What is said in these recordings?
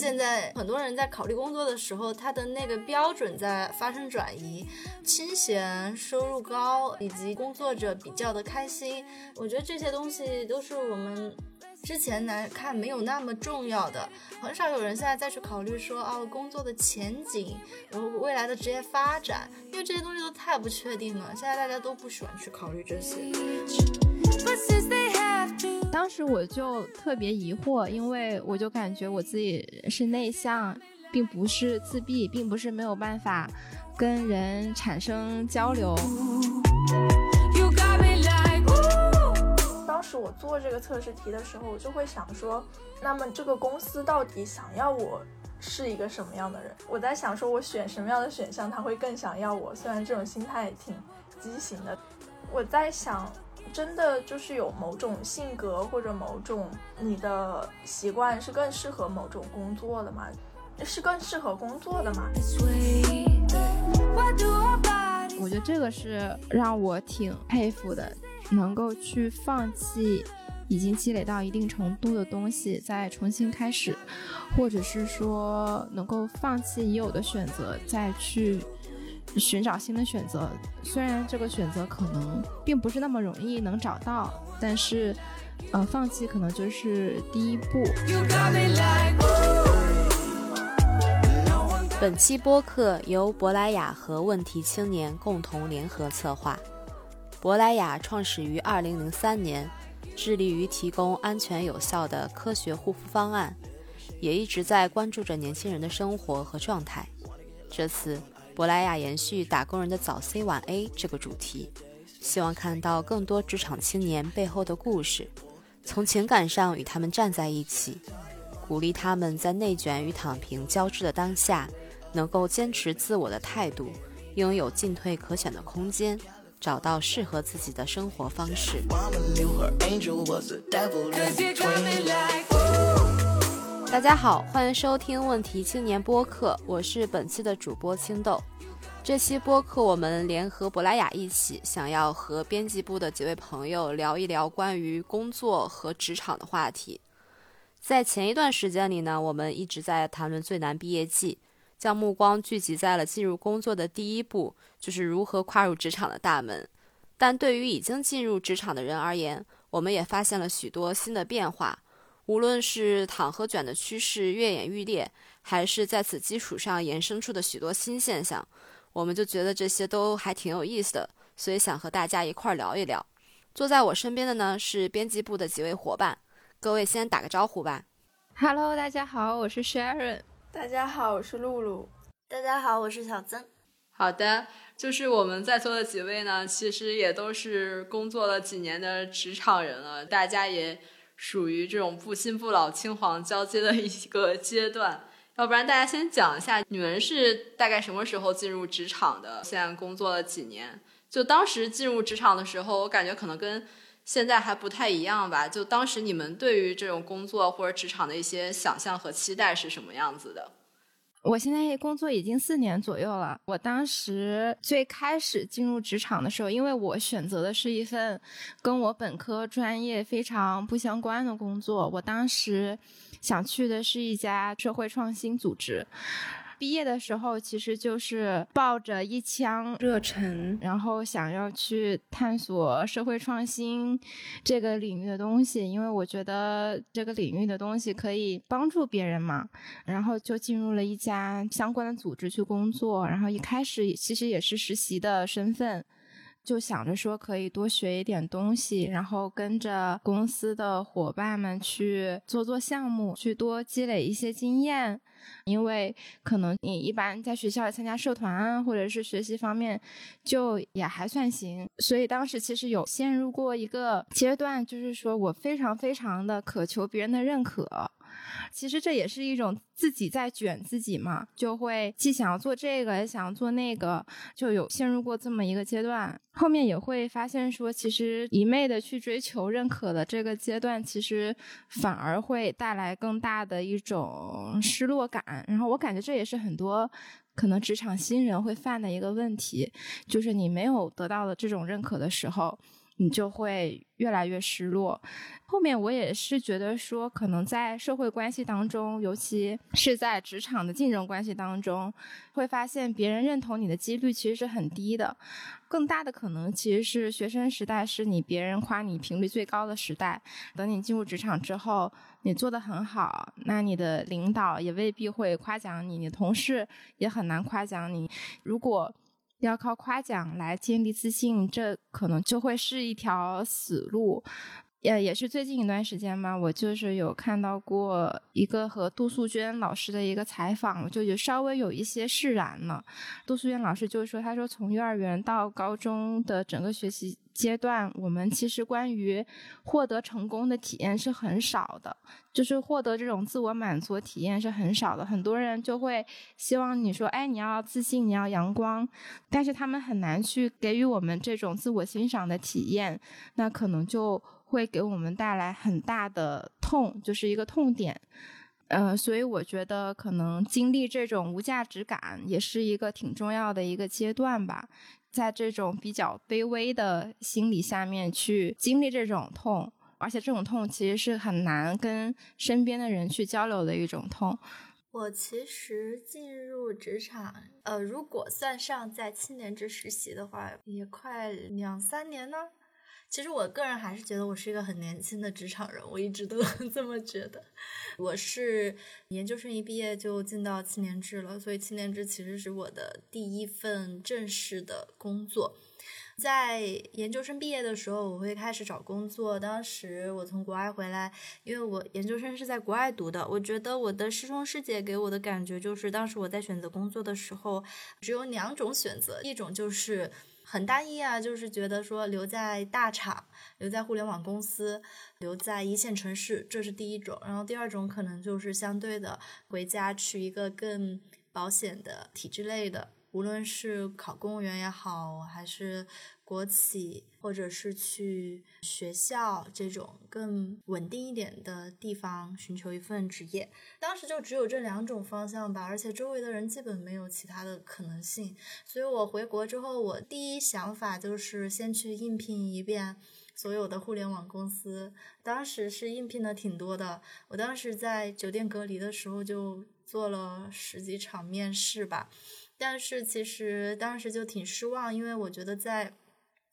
现在很多人在考虑工作的时候，他的那个标准在发生转移，清闲、收入高以及工作者比较的开心，我觉得这些东西都是我们。之前来看没有那么重要的，很少有人现在再去考虑说哦工作的前景，然后未来的职业发展，因为这些东西都太不确定了。现在大家都不喜欢去考虑这些。当时我就特别疑惑，因为我就感觉我自己是内向，并不是自闭，并不是没有办法跟人产生交流。当时我做这个测试题的时候，我就会想说，那么这个公司到底想要我是一个什么样的人？我在想说，我选什么样的选项，他会更想要我。虽然这种心态挺畸形的，我在想，真的就是有某种性格或者某种你的习惯是更适合某种工作的吗？是更适合工作的吗？我觉得这个是让我挺佩服的。能够去放弃已经积累到一定程度的东西，再重新开始，或者是说能够放弃已有的选择，再去寻找新的选择。虽然这个选择可能并不是那么容易能找到，但是，呃，放弃可能就是第一步。本期播客由珀莱雅和问题青年共同联合策划。珀莱雅创始于2003年，致力于提供安全有效的科学护肤方案，也一直在关注着年轻人的生活和状态。这次，珀莱雅延续“打工人的早 C 晚 A” 这个主题，希望看到更多职场青年背后的故事，从情感上与他们站在一起，鼓励他们在内卷与躺平交织的当下，能够坚持自我的态度，拥有进退可选的空间。找到适合自己的生活方式。大家好，欢迎收听问题青年播客，我是本期的主播青豆。这期播客我们联合珀莱雅一起，想要和编辑部的几位朋友聊一聊关于工作和职场的话题。在前一段时间里呢，我们一直在谈论最难毕业季。将目光聚集在了进入工作的第一步，就是如何跨入职场的大门。但对于已经进入职场的人而言，我们也发现了许多新的变化。无论是躺和卷的趋势越演愈烈，还是在此基础上延伸出的许多新现象，我们就觉得这些都还挺有意思的，所以想和大家一块儿聊一聊。坐在我身边的呢是编辑部的几位伙伴，各位先打个招呼吧。Hello，大家好，我是 Sharon。大家好，我是露露。大家好，我是小曾。好的，就是我们在座的几位呢，其实也都是工作了几年的职场人了，大家也属于这种不新不老、青黄交接的一个阶段。要不然，大家先讲一下，你们是大概什么时候进入职场的？现在工作了几年？就当时进入职场的时候，我感觉可能跟现在还不太一样吧？就当时你们对于这种工作或者职场的一些想象和期待是什么样子的？我现在工作已经四年左右了。我当时最开始进入职场的时候，因为我选择的是一份跟我本科专业非常不相关的工作，我当时想去的是一家社会创新组织。毕业的时候，其实就是抱着一腔热忱，然后想要去探索社会创新这个领域的东西，因为我觉得这个领域的东西可以帮助别人嘛。然后就进入了一家相关的组织去工作，然后一开始其实也是实习的身份。就想着说可以多学一点东西，然后跟着公司的伙伴们去做做项目，去多积累一些经验。因为可能你一般在学校参加社团啊，或者是学习方面，就也还算行。所以当时其实有陷入过一个阶段，就是说我非常非常的渴求别人的认可。其实这也是一种自己在卷自己嘛，就会既想要做这个，也想要做那个，就有陷入过这么一个阶段。后面也会发现说，其实一昧的去追求认可的这个阶段，其实反而会带来更大的一种失落感。然后我感觉这也是很多可能职场新人会犯的一个问题，就是你没有得到的这种认可的时候。你就会越来越失落。后面我也是觉得说，可能在社会关系当中，尤其是在职场的竞争关系当中，会发现别人认同你的几率其实是很低的。更大的可能其实是学生时代是你别人夸你频率最高的时代。等你进入职场之后，你做的很好，那你的领导也未必会夸奖你，你同事也很难夸奖你。如果要靠夸奖来建立自信，这可能就会是一条死路。也也是最近一段时间嘛，我就是有看到过一个和杜素娟老师的一个采访，就有稍微有一些释然了。杜素娟老师就是说，他说从幼儿园到高中的整个学习。阶段，我们其实关于获得成功的体验是很少的，就是获得这种自我满足体验是很少的。很多人就会希望你说，哎，你要自信，你要阳光，但是他们很难去给予我们这种自我欣赏的体验，那可能就会给我们带来很大的痛，就是一个痛点。呃，所以我觉得可能经历这种无价值感也是一个挺重要的一个阶段吧。在这种比较卑微的心理下面去经历这种痛，而且这种痛其实是很难跟身边的人去交流的一种痛。我其实进入职场，呃，如果算上在七年制实习的话，也快两三年呢。其实我个人还是觉得我是一个很年轻的职场人，我一直都 这么觉得。我是研究生一毕业就进到七年制了，所以七年制其实是我的第一份正式的工作。在研究生毕业的时候，我会开始找工作。当时我从国外回来，因为我研究生是在国外读的，我觉得我的师兄师姐给我的感觉就是，当时我在选择工作的时候，只有两种选择，一种就是。很单一啊，就是觉得说留在大厂、留在互联网公司、留在一线城市，这是第一种。然后第二种可能就是相对的回家去一个更保险的体制类的。无论是考公务员也好，还是国企，或者是去学校这种更稳定一点的地方寻求一份职业，当时就只有这两种方向吧，而且周围的人基本没有其他的可能性。所以我回国之后，我第一想法就是先去应聘一遍所有的互联网公司。当时是应聘的挺多的，我当时在酒店隔离的时候就做了十几场面试吧。但是其实当时就挺失望，因为我觉得在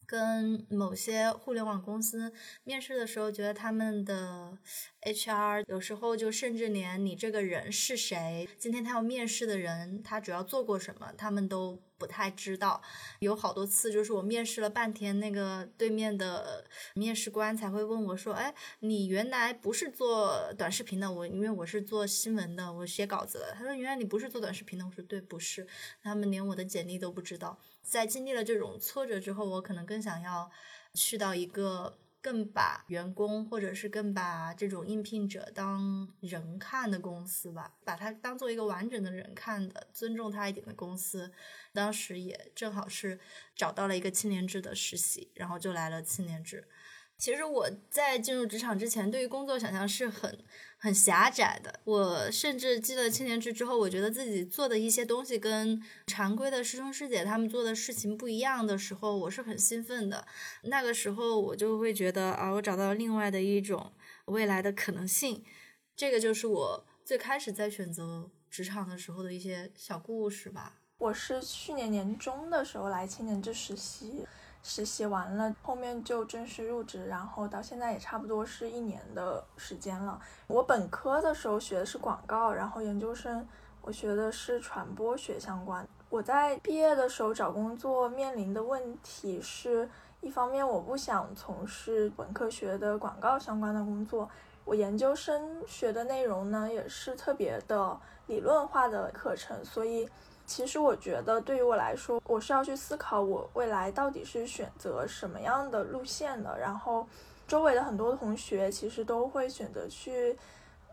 跟某些互联网公司面试的时候，觉得他们的 HR 有时候就甚至连你这个人是谁，今天他要面试的人他主要做过什么，他们都。不太知道，有好多次就是我面试了半天，那个对面的面试官才会问我说：“哎，你原来不是做短视频的？我因为我是做新闻的，我写稿子的。”他说：“原来你不是做短视频的。”我说：“对，不是。”他们连我的简历都不知道。在经历了这种挫折之后，我可能更想要去到一个。更把员工或者是更把这种应聘者当人看的公司吧，把他当做一个完整的人看的，尊重他一点的公司。当时也正好是找到了一个青年制的实习，然后就来了青年制。其实我在进入职场之前，对于工作想象是很很狭窄的。我甚至进了青年制之后，我觉得自己做的一些东西跟常规的师兄师姐他们做的事情不一样的时候，我是很兴奋的。那个时候我就会觉得啊，我找到了另外的一种未来的可能性。这个就是我最开始在选择职场的时候的一些小故事吧。我是去年年中的时候来青年制实习。实习完了，后面就正式入职，然后到现在也差不多是一年的时间了。我本科的时候学的是广告，然后研究生我学的是传播学相关。我在毕业的时候找工作面临的问题是，一方面我不想从事本科学的广告相关的工作，我研究生学的内容呢也是特别的理论化的课程，所以。其实我觉得，对于我来说，我是要去思考我未来到底是选择什么样的路线的。然后，周围的很多同学其实都会选择去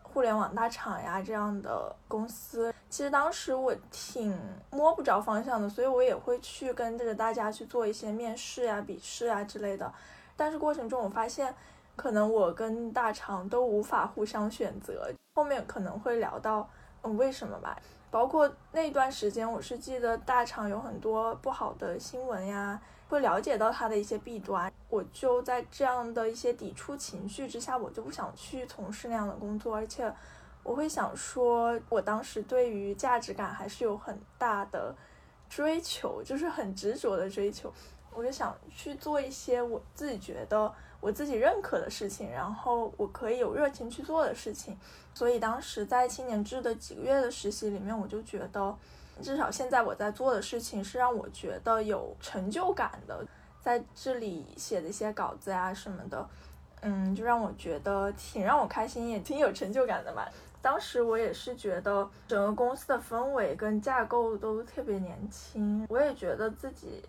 互联网大厂呀这样的公司。其实当时我挺摸不着方向的，所以我也会去跟着大家去做一些面试呀、笔试啊之类的。但是过程中我发现，可能我跟大厂都无法互相选择。后面可能会聊到，嗯，为什么吧。包括那段时间，我是记得大厂有很多不好的新闻呀，会了解到它的一些弊端，我就在这样的一些抵触情绪之下，我就不想去从事那样的工作，而且我会想说，我当时对于价值感还是有很大的追求，就是很执着的追求，我就想去做一些我自己觉得我自己认可的事情，然后我可以有热情去做的事情，所以当时在青年志的几个月的实习里面，我就觉得。至少现在我在做的事情是让我觉得有成就感的，在这里写的一些稿子呀什么的，嗯，就让我觉得挺让我开心，也挺有成就感的嘛。当时我也是觉得整个公司的氛围跟架构都特别年轻，我也觉得自己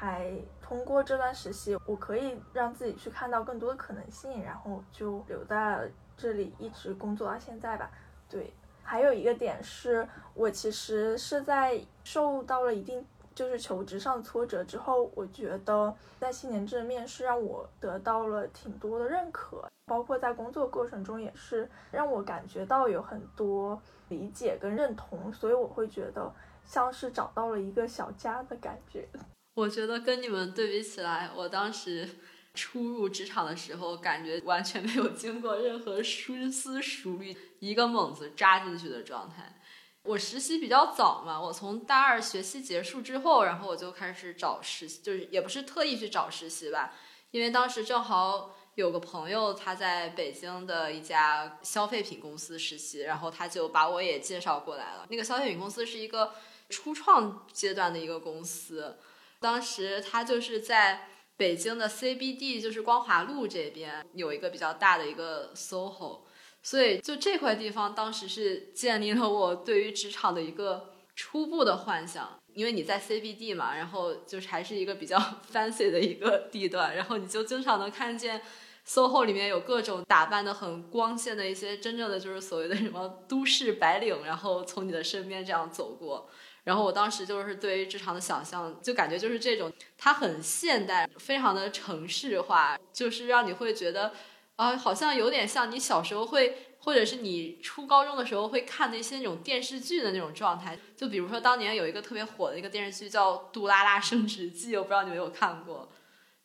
还通过这段实习，我可以让自己去看到更多的可能性，然后就留在这里一直工作到现在吧。对。还有一个点是，我其实是在受到了一定就是求职上挫折之后，我觉得在七年制的面试让我得到了挺多的认可，包括在工作过程中也是让我感觉到有很多理解跟认同，所以我会觉得像是找到了一个小家的感觉。我觉得跟你们对比起来，我当时。初入职场的时候，感觉完全没有经过任何深思熟虑，一个猛子扎进去的状态。我实习比较早嘛，我从大二学期结束之后，然后我就开始找实习，就是也不是特意去找实习吧，因为当时正好有个朋友他在北京的一家消费品公司实习，然后他就把我也介绍过来了。那个消费品公司是一个初创阶段的一个公司，当时他就是在。北京的 CBD 就是光华路这边有一个比较大的一个 SOHO，所以就这块地方当时是建立了我对于职场的一个初步的幻想。因为你在 CBD 嘛，然后就是还是一个比较 fancy 的一个地段，然后你就经常能看见 SOHO 里面有各种打扮的很光鲜的一些真正的就是所谓的什么都市白领，然后从你的身边这样走过。然后我当时就是对于职场的想象，就感觉就是这种，它很现代，非常的城市化，就是让你会觉得，啊，好像有点像你小时候会，或者是你初高中的时候会看那些那种电视剧的那种状态。就比如说当年有一个特别火的一个电视剧叫《杜拉拉升职记》，我不知道你有没有看过。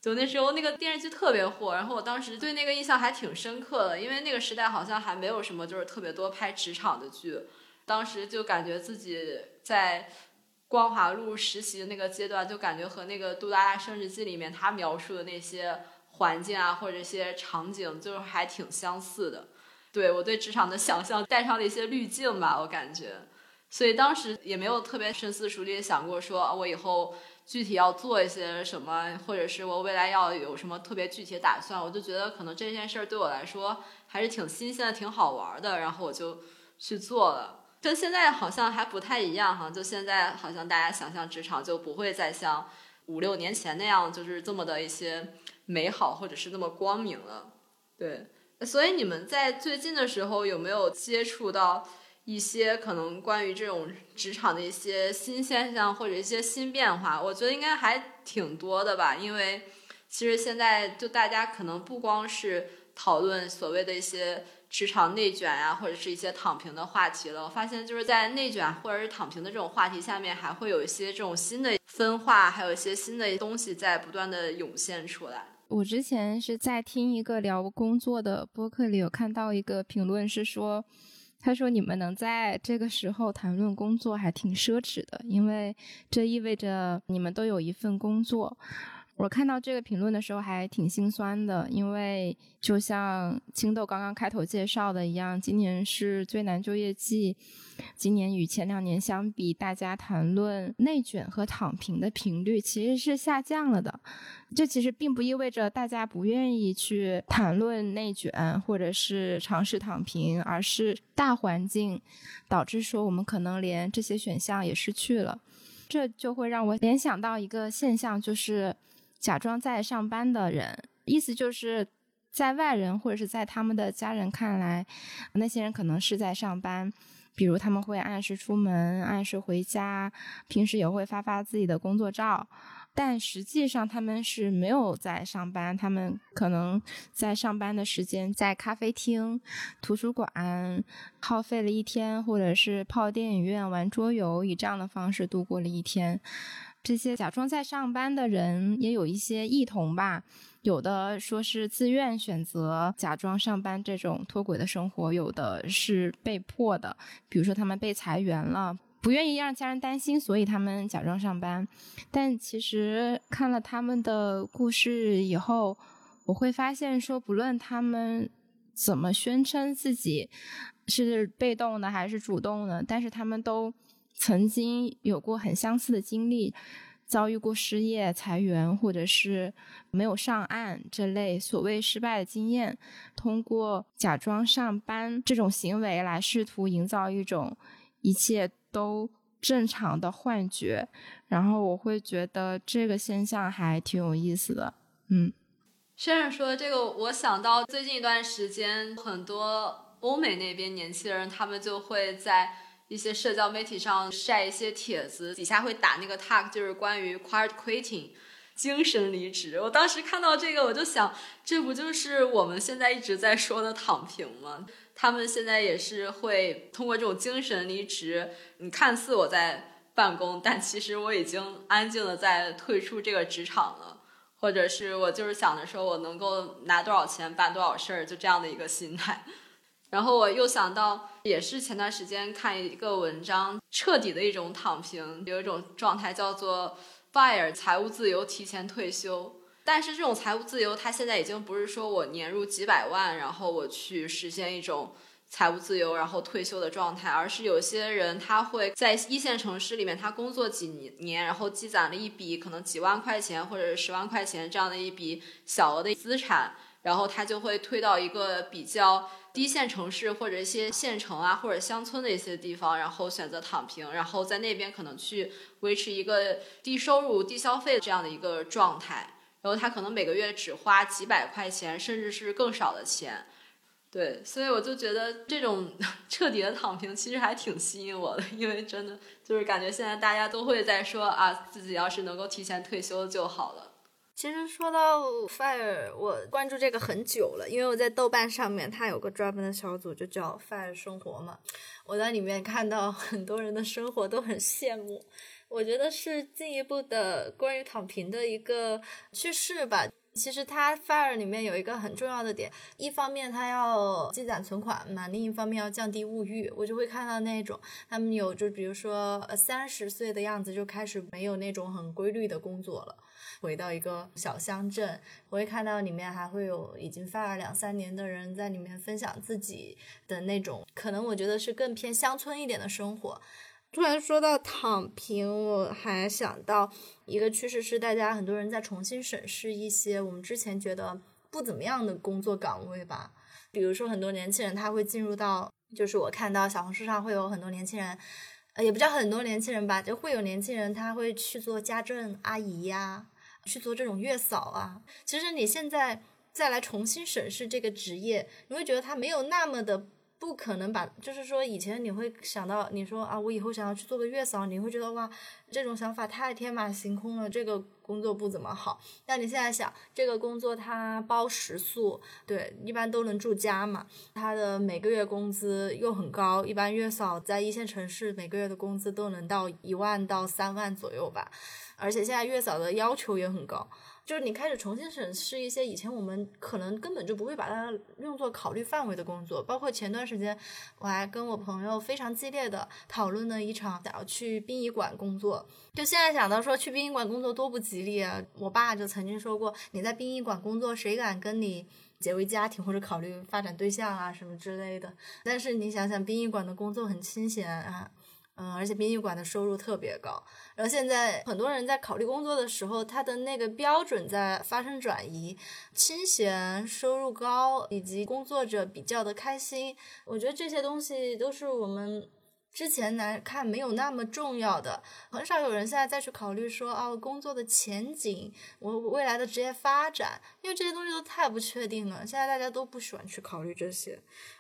就那时候那个电视剧特别火，然后我当时对那个印象还挺深刻的，因为那个时代好像还没有什么就是特别多拍职场的剧。当时就感觉自己在光华路实习的那个阶段，就感觉和那个《杜拉拉升职记》里面他描述的那些环境啊，或者一些场景，就是还挺相似的。对我对职场的想象带上了一些滤镜吧，我感觉。所以当时也没有特别深思熟虑想过，说我以后具体要做一些什么，或者是我未来要有什么特别具体的打算。我就觉得可能这件事儿对我来说还是挺新鲜的、挺好玩的，然后我就去做了。跟现在好像还不太一样哈，就现在好像大家想象职场就不会再像五六年前那样，就是这么的一些美好或者是那么光明了。对，所以你们在最近的时候有没有接触到一些可能关于这种职场的一些新现象或者一些新变化？我觉得应该还挺多的吧，因为其实现在就大家可能不光是讨论所谓的一些。职场内卷呀，或者是一些躺平的话题了。我发现就是在内卷或者是躺平的这种话题下面，还会有一些这种新的分化，还有一些新的东西在不断的涌现出来。我之前是在听一个聊工作的播客里，有看到一个评论是说，他说你们能在这个时候谈论工作还挺奢侈的，因为这意味着你们都有一份工作。我看到这个评论的时候还挺心酸的，因为就像青豆刚刚开头介绍的一样，今年是最难就业季，今年与前两年相比，大家谈论内卷和躺平的频率其实是下降了的。这其实并不意味着大家不愿意去谈论内卷或者是尝试躺平，而是大环境导致说我们可能连这些选项也失去了。这就会让我联想到一个现象，就是。假装在上班的人，意思就是在外人或者是在他们的家人看来，那些人可能是在上班，比如他们会按时出门、按时回家，平时也会发发自己的工作照，但实际上他们是没有在上班，他们可能在上班的时间在咖啡厅、图书馆耗费了一天，或者是泡电影院、玩桌游，以这样的方式度过了一天。这些假装在上班的人也有一些异同吧。有的说是自愿选择假装上班这种脱轨的生活，有的是被迫的，比如说他们被裁员了，不愿意让家人担心，所以他们假装上班。但其实看了他们的故事以后，我会发现说，不论他们怎么宣称自己是被动的还是主动的，但是他们都曾经有过很相似的经历。遭遇过失业、裁员，或者是没有上岸这类所谓失败的经验，通过假装上班这种行为来试图营造一种一切都正常的幻觉，然后我会觉得这个现象还挺有意思的。嗯，先生说这个，我想到最近一段时间，很多欧美那边年轻人，他们就会在。一些社交媒体上晒一些帖子，底下会打那个 tag，就是关于 quiet quitting，精神离职。我当时看到这个，我就想，这不就是我们现在一直在说的躺平吗？他们现在也是会通过这种精神离职，你看似我在办公，但其实我已经安静的在退出这个职场了，或者是我就是想着说我能够拿多少钱办多少事儿，就这样的一个心态。然后我又想到，也是前段时间看一个文章，彻底的一种躺平，有一种状态叫做 “fire”，财务自由，提前退休。但是这种财务自由，它现在已经不是说我年入几百万，然后我去实现一种财务自由，然后退休的状态，而是有些人他会在一线城市里面，他工作几年，然后积攒了一笔可能几万块钱或者十万块钱这样的一笔小额的资产，然后他就会退到一个比较。低线城市或者一些县城啊，或者乡村的一些地方，然后选择躺平，然后在那边可能去维持一个低收入、低消费这样的一个状态，然后他可能每个月只花几百块钱，甚至是更少的钱。对，所以我就觉得这种 彻底的躺平其实还挺吸引我的，因为真的就是感觉现在大家都会在说啊，自己要是能够提前退休就好了。其实说到 Fire，我关注这个很久了，因为我在豆瓣上面，它有个专门的小组，就叫 Fire 生活嘛。我在里面看到很多人的生活都很羡慕，我觉得是进一步的关于躺平的一个趋势吧。其实它 Fire 里面有一个很重要的点，一方面它要积攒存款嘛，另一方面要降低物欲。我就会看到那种他们有，就比如说呃三十岁的样子就开始没有那种很规律的工作了。回到一个小乡镇，我会看到里面还会有已经发了两三年的人在里面分享自己的那种，可能我觉得是更偏乡村一点的生活。突然说到躺平，我还想到一个趋势是，大家很多人在重新审视一些我们之前觉得不怎么样的工作岗位吧。比如说，很多年轻人他会进入到，就是我看到小红书上会有很多年轻人，呃，也不叫很多年轻人吧，就会有年轻人他会去做家政阿姨呀。去做这种月嫂啊，其实你现在再来重新审视这个职业，你会觉得它没有那么的不可能把，就是说以前你会想到，你说啊，我以后想要去做个月嫂，你会觉得哇，这种想法太天马行空了，这个工作不怎么好。但你现在想，这个工作它包食宿，对，一般都能住家嘛，它的每个月工资又很高，一般月嫂在一线城市每个月的工资都能到一万到三万左右吧。而且现在月嫂的要求也很高，就是你开始重新审视一些以前我们可能根本就不会把它用作考虑范围的工作，包括前段时间我还跟我朋友非常激烈的讨论了一场想要去殡仪馆工作，就现在想到说去殡仪馆工作多不吉利啊！我爸就曾经说过，你在殡仪馆工作，谁敢跟你结为家庭或者考虑发展对象啊什么之类的？但是你想想，殡仪馆的工作很清闲啊。嗯，而且殡仪馆的收入特别高，然后现在很多人在考虑工作的时候，他的那个标准在发生转移，清闲、收入高以及工作者比较的开心，我觉得这些东西都是我们之前来看没有那么重要的，很少有人现在再去考虑说哦，工作的前景，我未来的职业发展，因为这些东西都太不确定了，现在大家都不喜欢去考虑这些。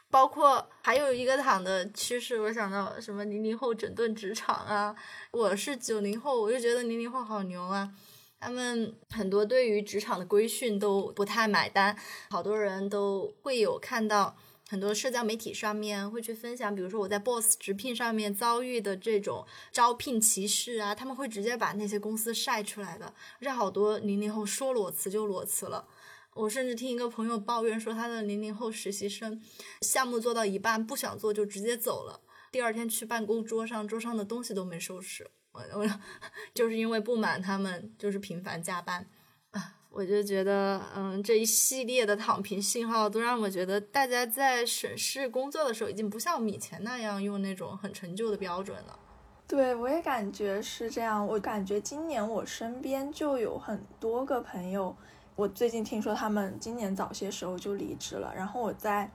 包括还有一个躺的趋势，我想到什么零零后整顿职场啊。我是九零后，我就觉得零零后好牛啊，他们很多对于职场的规训都不太买单，好多人都会有看到很多社交媒体上面会去分享，比如说我在 Boss 直聘上面遭遇的这种招聘歧视啊，他们会直接把那些公司晒出来的，让好多零零后说裸辞就裸辞了。我甚至听一个朋友抱怨说，他的零零后实习生项目做到一半不想做就直接走了，第二天去办公桌上，桌上的东西都没收拾。我我 就是因为不满他们就是频繁加班啊，我就觉得嗯这一系列的躺平信号都让我觉得大家在审视工作的时候已经不像以前那样用那种很陈旧的标准了。对我也感觉是这样，我感觉今年我身边就有很多个朋友。我最近听说他们今年早些时候就离职了，然后我在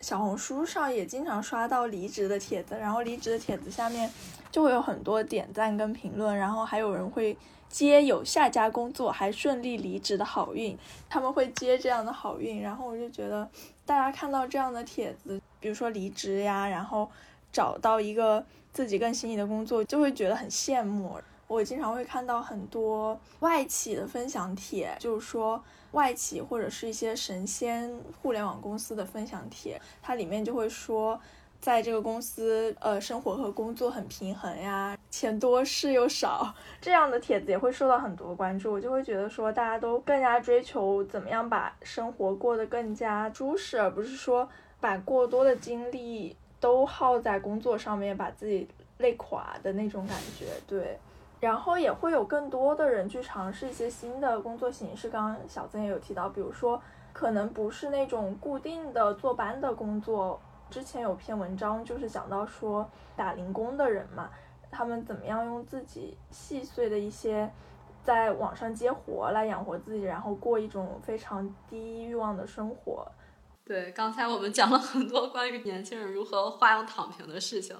小红书上也经常刷到离职的帖子，然后离职的帖子下面就会有很多点赞跟评论，然后还有人会接有下家工作还顺利离职的好运，他们会接这样的好运，然后我就觉得大家看到这样的帖子，比如说离职呀，然后找到一个自己更心仪的工作，就会觉得很羡慕。我经常会看到很多外企的分享帖，就是说外企或者是一些神仙互联网公司的分享帖，它里面就会说，在这个公司，呃，生活和工作很平衡呀，钱多事又少，这样的帖子也会受到很多关注。我就会觉得说，大家都更加追求怎么样把生活过得更加舒适，而不是说把过多的精力都耗在工作上面，把自己累垮的那种感觉。对。然后也会有更多的人去尝试一些新的工作形式。刚刚小曾也有提到，比如说可能不是那种固定的坐班的工作。之前有篇文章就是讲到说打零工的人嘛，他们怎么样用自己细碎的一些在网上接活来养活自己，然后过一种非常低欲望的生活。对，刚才我们讲了很多关于年轻人如何花样躺平的事情。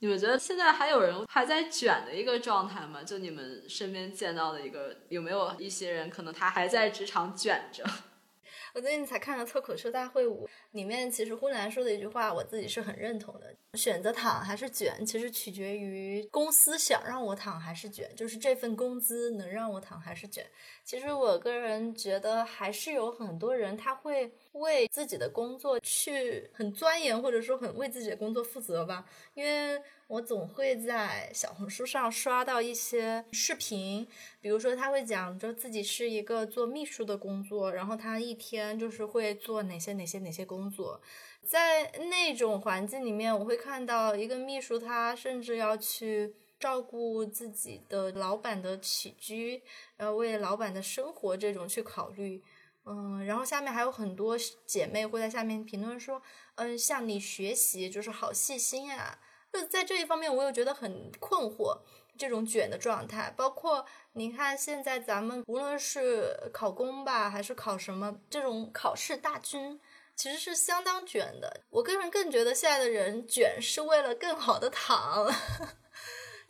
你们觉得现在还有人还在卷的一个状态吗？就你们身边见到的一个，有没有一些人可能他还在职场卷着？我最近才看了脱口秀大会五，里面其实呼兰说的一句话，我自己是很认同的。选择躺还是卷，其实取决于公司想让我躺还是卷，就是这份工资能让我躺还是卷。其实我个人觉得，还是有很多人他会为自己的工作去很钻研，或者说很为自己的工作负责吧，因为。我总会在小红书上刷到一些视频，比如说他会讲着自己是一个做秘书的工作，然后他一天就是会做哪些哪些哪些工作，在那种环境里面，我会看到一个秘书，他甚至要去照顾自己的老板的起居，然后为老板的生活这种去考虑，嗯，然后下面还有很多姐妹会在下面评论说，嗯，向你学习，就是好细心呀。就在这一方面，我又觉得很困惑，这种卷的状态。包括你看，现在咱们无论是考公吧，还是考什么，这种考试大军，其实是相当卷的。我个人更觉得，现在的人卷是为了更好的躺，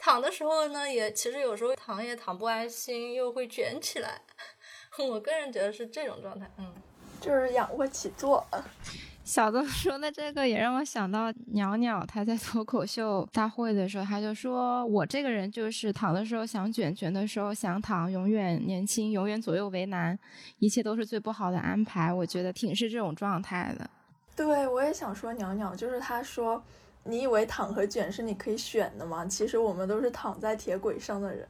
躺的时候呢，也其实有时候躺也躺不安心，又会卷起来。我个人觉得是这种状态，嗯，就是仰卧起坐。小豆说的这个也让我想到鸟鸟，他在脱口秀大会的时候，他就说我这个人就是躺的时候想卷，卷的时候想躺，永远年轻，永远左右为难，一切都是最不好的安排。我觉得挺是这种状态的。对，我也想说鸟鸟，就是他说，你以为躺和卷是你可以选的吗？其实我们都是躺在铁轨上的人，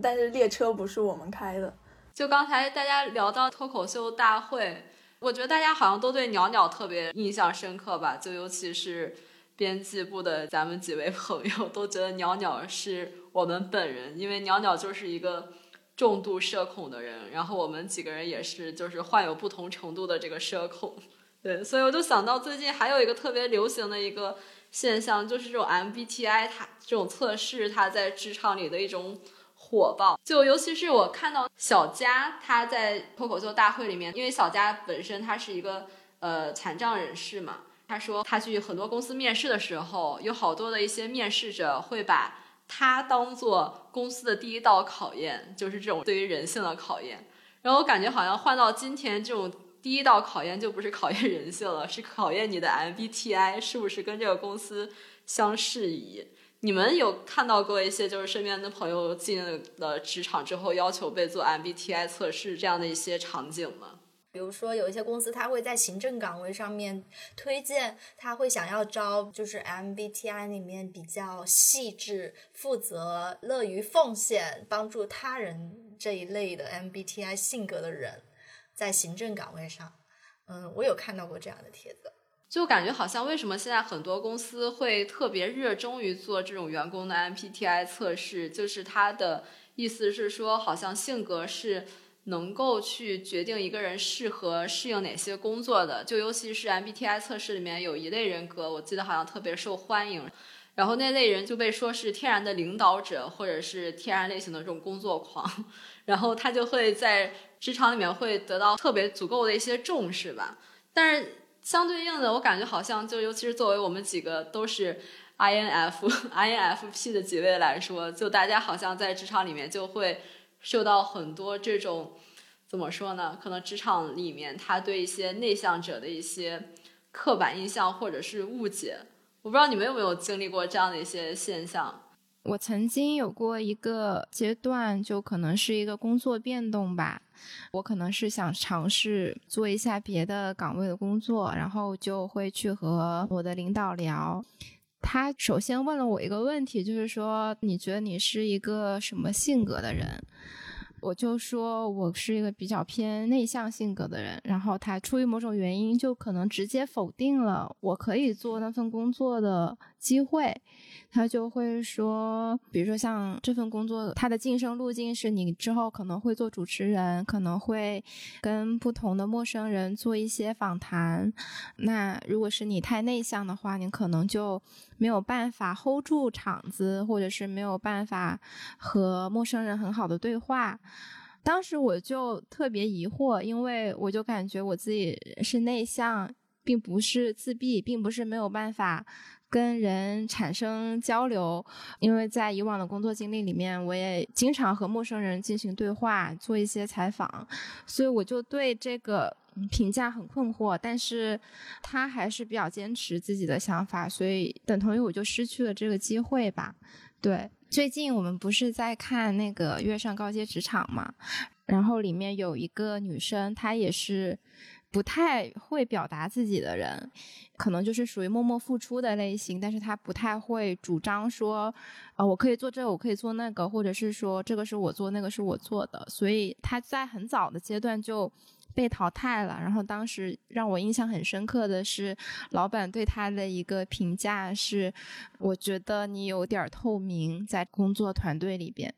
但是列车不是我们开的。就刚才大家聊到脱口秀大会。我觉得大家好像都对鸟鸟特别印象深刻吧，就尤其是编辑部的咱们几位朋友都觉得鸟鸟是我们本人，因为鸟鸟就是一个重度社恐的人，然后我们几个人也是就是患有不同程度的这个社恐，对，所以我就想到最近还有一个特别流行的一个现象，就是这种 MBTI 它这种测试，它在职场里的一种。火爆，就尤其是我看到小佳他在脱口秀大会里面，因为小佳本身他是一个呃残障人士嘛，他说他去很多公司面试的时候，有好多的一些面试者会把他当做公司的第一道考验，就是这种对于人性的考验。然后我感觉好像换到今天，这种第一道考验就不是考验人性了，是考验你的 MBTI 是不是跟这个公司相适宜。你们有看到过一些就是身边的朋友进了职场之后要求被做 MBTI 测试这样的一些场景吗？比如说，有一些公司，他会在行政岗位上面推荐，他会想要招就是 MBTI 里面比较细致、负责、乐于奉献、帮助他人这一类的 MBTI 性格的人，在行政岗位上。嗯，我有看到过这样的帖子。就感觉好像为什么现在很多公司会特别热衷于做这种员工的 MBTI 测试，就是他的意思是说，好像性格是。能够去决定一个人适合适应哪些工作的，就尤其是 MBTI 测试里面有一类人格，我记得好像特别受欢迎，然后那类人就被说是天然的领导者，或者是天然类型的这种工作狂，然后他就会在职场里面会得到特别足够的一些重视吧。但是相对应的，我感觉好像就尤其是作为我们几个都是 INF、INFP 的几位来说，就大家好像在职场里面就会。受到很多这种怎么说呢？可能职场里面他对一些内向者的一些刻板印象或者是误解，我不知道你们有没有经历过这样的一些现象。我曾经有过一个阶段，就可能是一个工作变动吧，我可能是想尝试做一下别的岗位的工作，然后就会去和我的领导聊。他首先问了我一个问题，就是说你觉得你是一个什么性格的人？我就说我是一个比较偏内向性格的人。然后他出于某种原因，就可能直接否定了我可以做那份工作的机会。他就会说，比如说像这份工作，它的晋升路径是你之后可能会做主持人，可能会跟不同的陌生人做一些访谈。那如果是你太内向的话，你可能就没有办法 hold 住场子，或者是没有办法和陌生人很好的对话。当时我就特别疑惑，因为我就感觉我自己是内向，并不是自闭，并不是没有办法。跟人产生交流，因为在以往的工作经历里面，我也经常和陌生人进行对话，做一些采访，所以我就对这个评价很困惑。但是他还是比较坚持自己的想法，所以等同于我就失去了这个机会吧。对，最近我们不是在看那个《跃上高阶职场》嘛，然后里面有一个女生，她也是。不太会表达自己的人，可能就是属于默默付出的类型，但是她不太会主张说，呃，我可以做这个，我可以做那个，或者是说这个是我做，那个是我做的，所以她在很早的阶段就被淘汰了。然后当时让我印象很深刻的是，老板对他的一个评价是，我觉得你有点透明，在工作团队里边。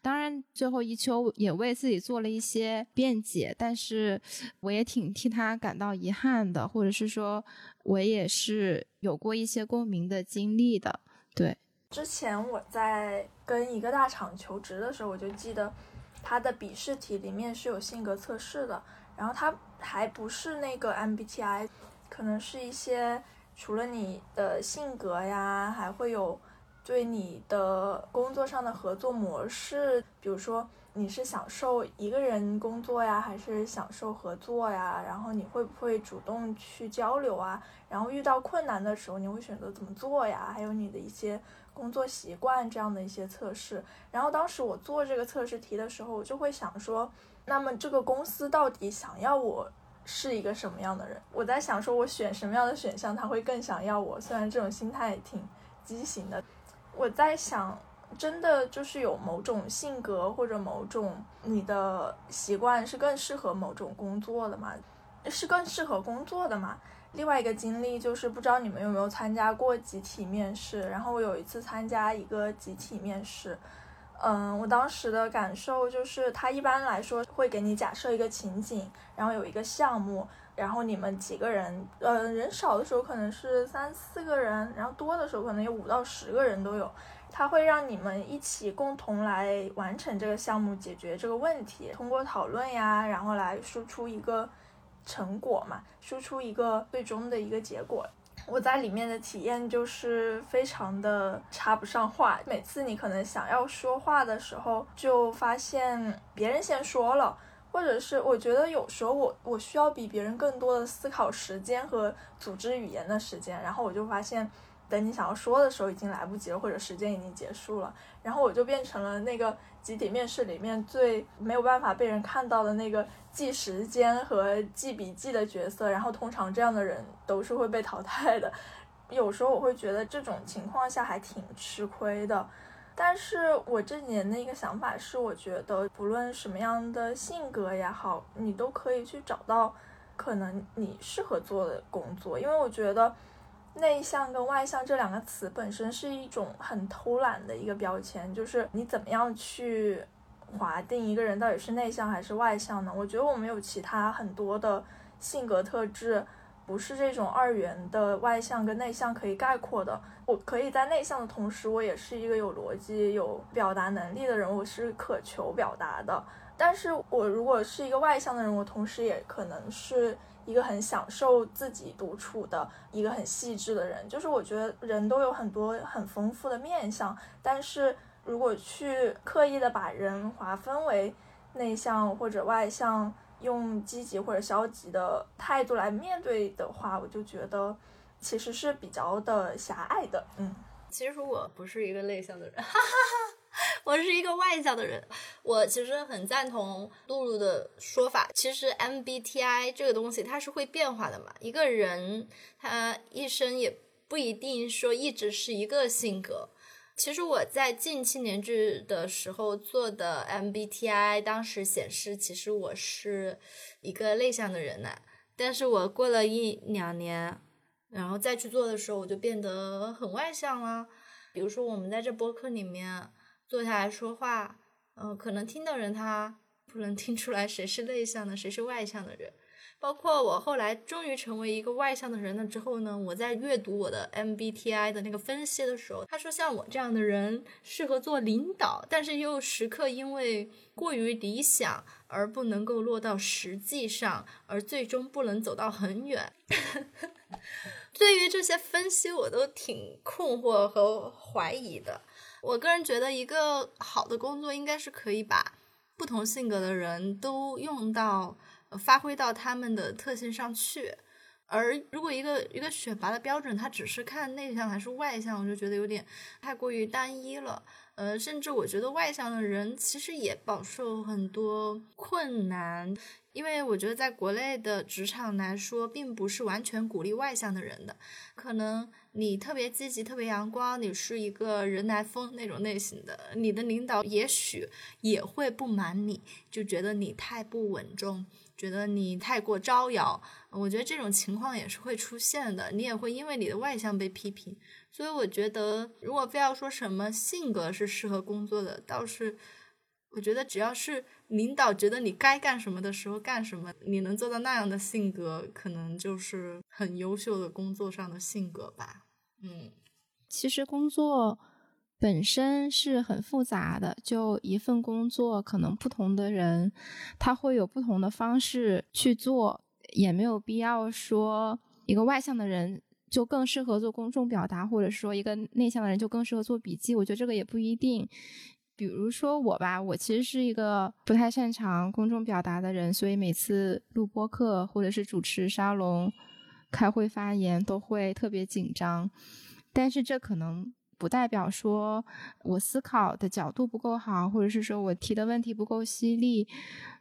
当然，最后一秋也为自己做了一些辩解，但是我也挺替他感到遗憾的，或者是说，我也是有过一些共鸣的经历的。对，之前我在跟一个大厂求职的时候，我就记得他的笔试题里面是有性格测试的，然后他还不是那个 MBTI，可能是一些除了你的性格呀，还会有。对你的工作上的合作模式，比如说你是享受一个人工作呀，还是享受合作呀？然后你会不会主动去交流啊？然后遇到困难的时候，你会选择怎么做呀？还有你的一些工作习惯这样的一些测试。然后当时我做这个测试题的时候，我就会想说，那么这个公司到底想要我是一个什么样的人？我在想说，我选什么样的选项，他会更想要我？虽然这种心态挺畸形的。我在想，真的就是有某种性格或者某种你的习惯是更适合某种工作的吗？是更适合工作的吗？另外一个经历就是，不知道你们有没有参加过集体面试？然后我有一次参加一个集体面试，嗯，我当时的感受就是，他一般来说会给你假设一个情景，然后有一个项目。然后你们几个人，呃，人少的时候可能是三四个人，然后多的时候可能有五到十个人都有。他会让你们一起共同来完成这个项目，解决这个问题，通过讨论呀，然后来输出一个成果嘛，输出一个最终的一个结果。我在里面的体验就是非常的插不上话，每次你可能想要说话的时候，就发现别人先说了。或者是我觉得有时候我我需要比别人更多的思考时间和组织语言的时间，然后我就发现等你想要说的时候已经来不及了，或者时间已经结束了，然后我就变成了那个集体面试里面最没有办法被人看到的那个记时间和记笔记的角色，然后通常这样的人都是会被淘汰的。有时候我会觉得这种情况下还挺吃亏的。但是我这几年的一个想法是，我觉得不论什么样的性格也好，你都可以去找到可能你适合做的工作，因为我觉得内向跟外向这两个词本身是一种很偷懒的一个标签，就是你怎么样去划定一个人到底是内向还是外向呢？我觉得我们有其他很多的性格特质。不是这种二元的外向跟内向可以概括的。我可以在内向的同时，我也是一个有逻辑、有表达能力的人，我是渴求表达的。但是我如果是一个外向的人，我同时也可能是一个很享受自己独处的一个很细致的人。就是我觉得人都有很多很丰富的面相，但是如果去刻意的把人划分为内向或者外向。用积极或者消极的态度来面对的话，我就觉得其实是比较的狭隘的。嗯，其实我不是一个内向的人，哈哈哈，我是一个外向的人。我其实很赞同露露的说法。其实 MBTI 这个东西它是会变化的嘛，一个人他一生也不一定说一直是一个性格。其实我在近七年制的时候做的 MBTI，当时显示其实我是一个内向的人呢。但是我过了一两年，然后再去做的时候，我就变得很外向了。比如说我们在这播客里面坐下来说话，嗯，可能听的人他不能听出来谁是内向的，谁是外向的人。包括我后来终于成为一个外向的人了之后呢，我在阅读我的 MBTI 的那个分析的时候，他说像我这样的人适合做领导，但是又时刻因为过于理想而不能够落到实际上，而最终不能走到很远。对于这些分析，我都挺困惑和怀疑的。我个人觉得，一个好的工作应该是可以把不同性格的人都用到。发挥到他们的特性上去，而如果一个一个选拔的标准，它只是看内向还是外向，我就觉得有点太过于单一了。呃，甚至我觉得外向的人其实也饱受很多困难，因为我觉得在国内的职场来说，并不是完全鼓励外向的人的。可能你特别积极、特别阳光，你是一个人来疯那种类型的，你的领导也许也会不满你，就觉得你太不稳重。觉得你太过招摇，我觉得这种情况也是会出现的，你也会因为你的外向被批评。所以我觉得，如果非要说什么性格是适合工作的，倒是我觉得只要是领导觉得你该干什么的时候干什么，你能做到那样的性格，可能就是很优秀的工作上的性格吧。嗯，其实工作。本身是很复杂的，就一份工作，可能不同的人他会有不同的方式去做，也没有必要说一个外向的人就更适合做公众表达，或者说一个内向的人就更适合做笔记。我觉得这个也不一定。比如说我吧，我其实是一个不太擅长公众表达的人，所以每次录播课或者是主持沙龙、开会发言都会特别紧张，但是这可能。不代表说我思考的角度不够好，或者是说我提的问题不够犀利，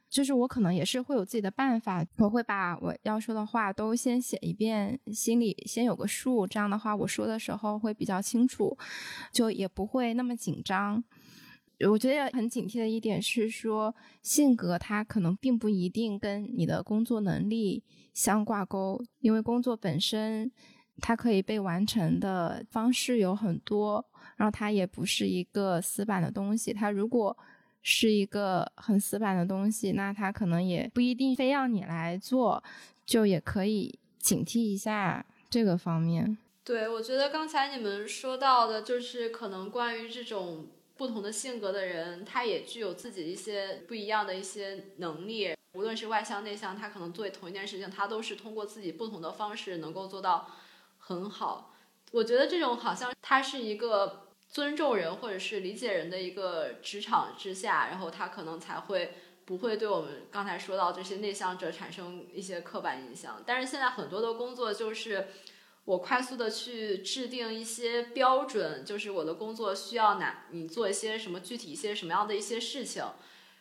就是我可能也是会有自己的办法。我会把我要说的话都先写一遍，心里先有个数。这样的话，我说的时候会比较清楚，就也不会那么紧张。我觉得很警惕的一点是说，性格它可能并不一定跟你的工作能力相挂钩，因为工作本身。它可以被完成的方式有很多，然后它也不是一个死板的东西。它如果是一个很死板的东西，那它可能也不一定非要你来做，就也可以警惕一下这个方面。对，我觉得刚才你们说到的，就是可能关于这种不同的性格的人，他也具有自己一些不一样的一些能力。无论是外向内向，他可能做同一件事情，他都是通过自己不同的方式能够做到。很好，我觉得这种好像他是一个尊重人或者是理解人的一个职场之下，然后他可能才会不会对我们刚才说到这些内向者产生一些刻板印象。但是现在很多的工作就是，我快速的去制定一些标准，就是我的工作需要哪，你做一些什么具体一些什么样的一些事情，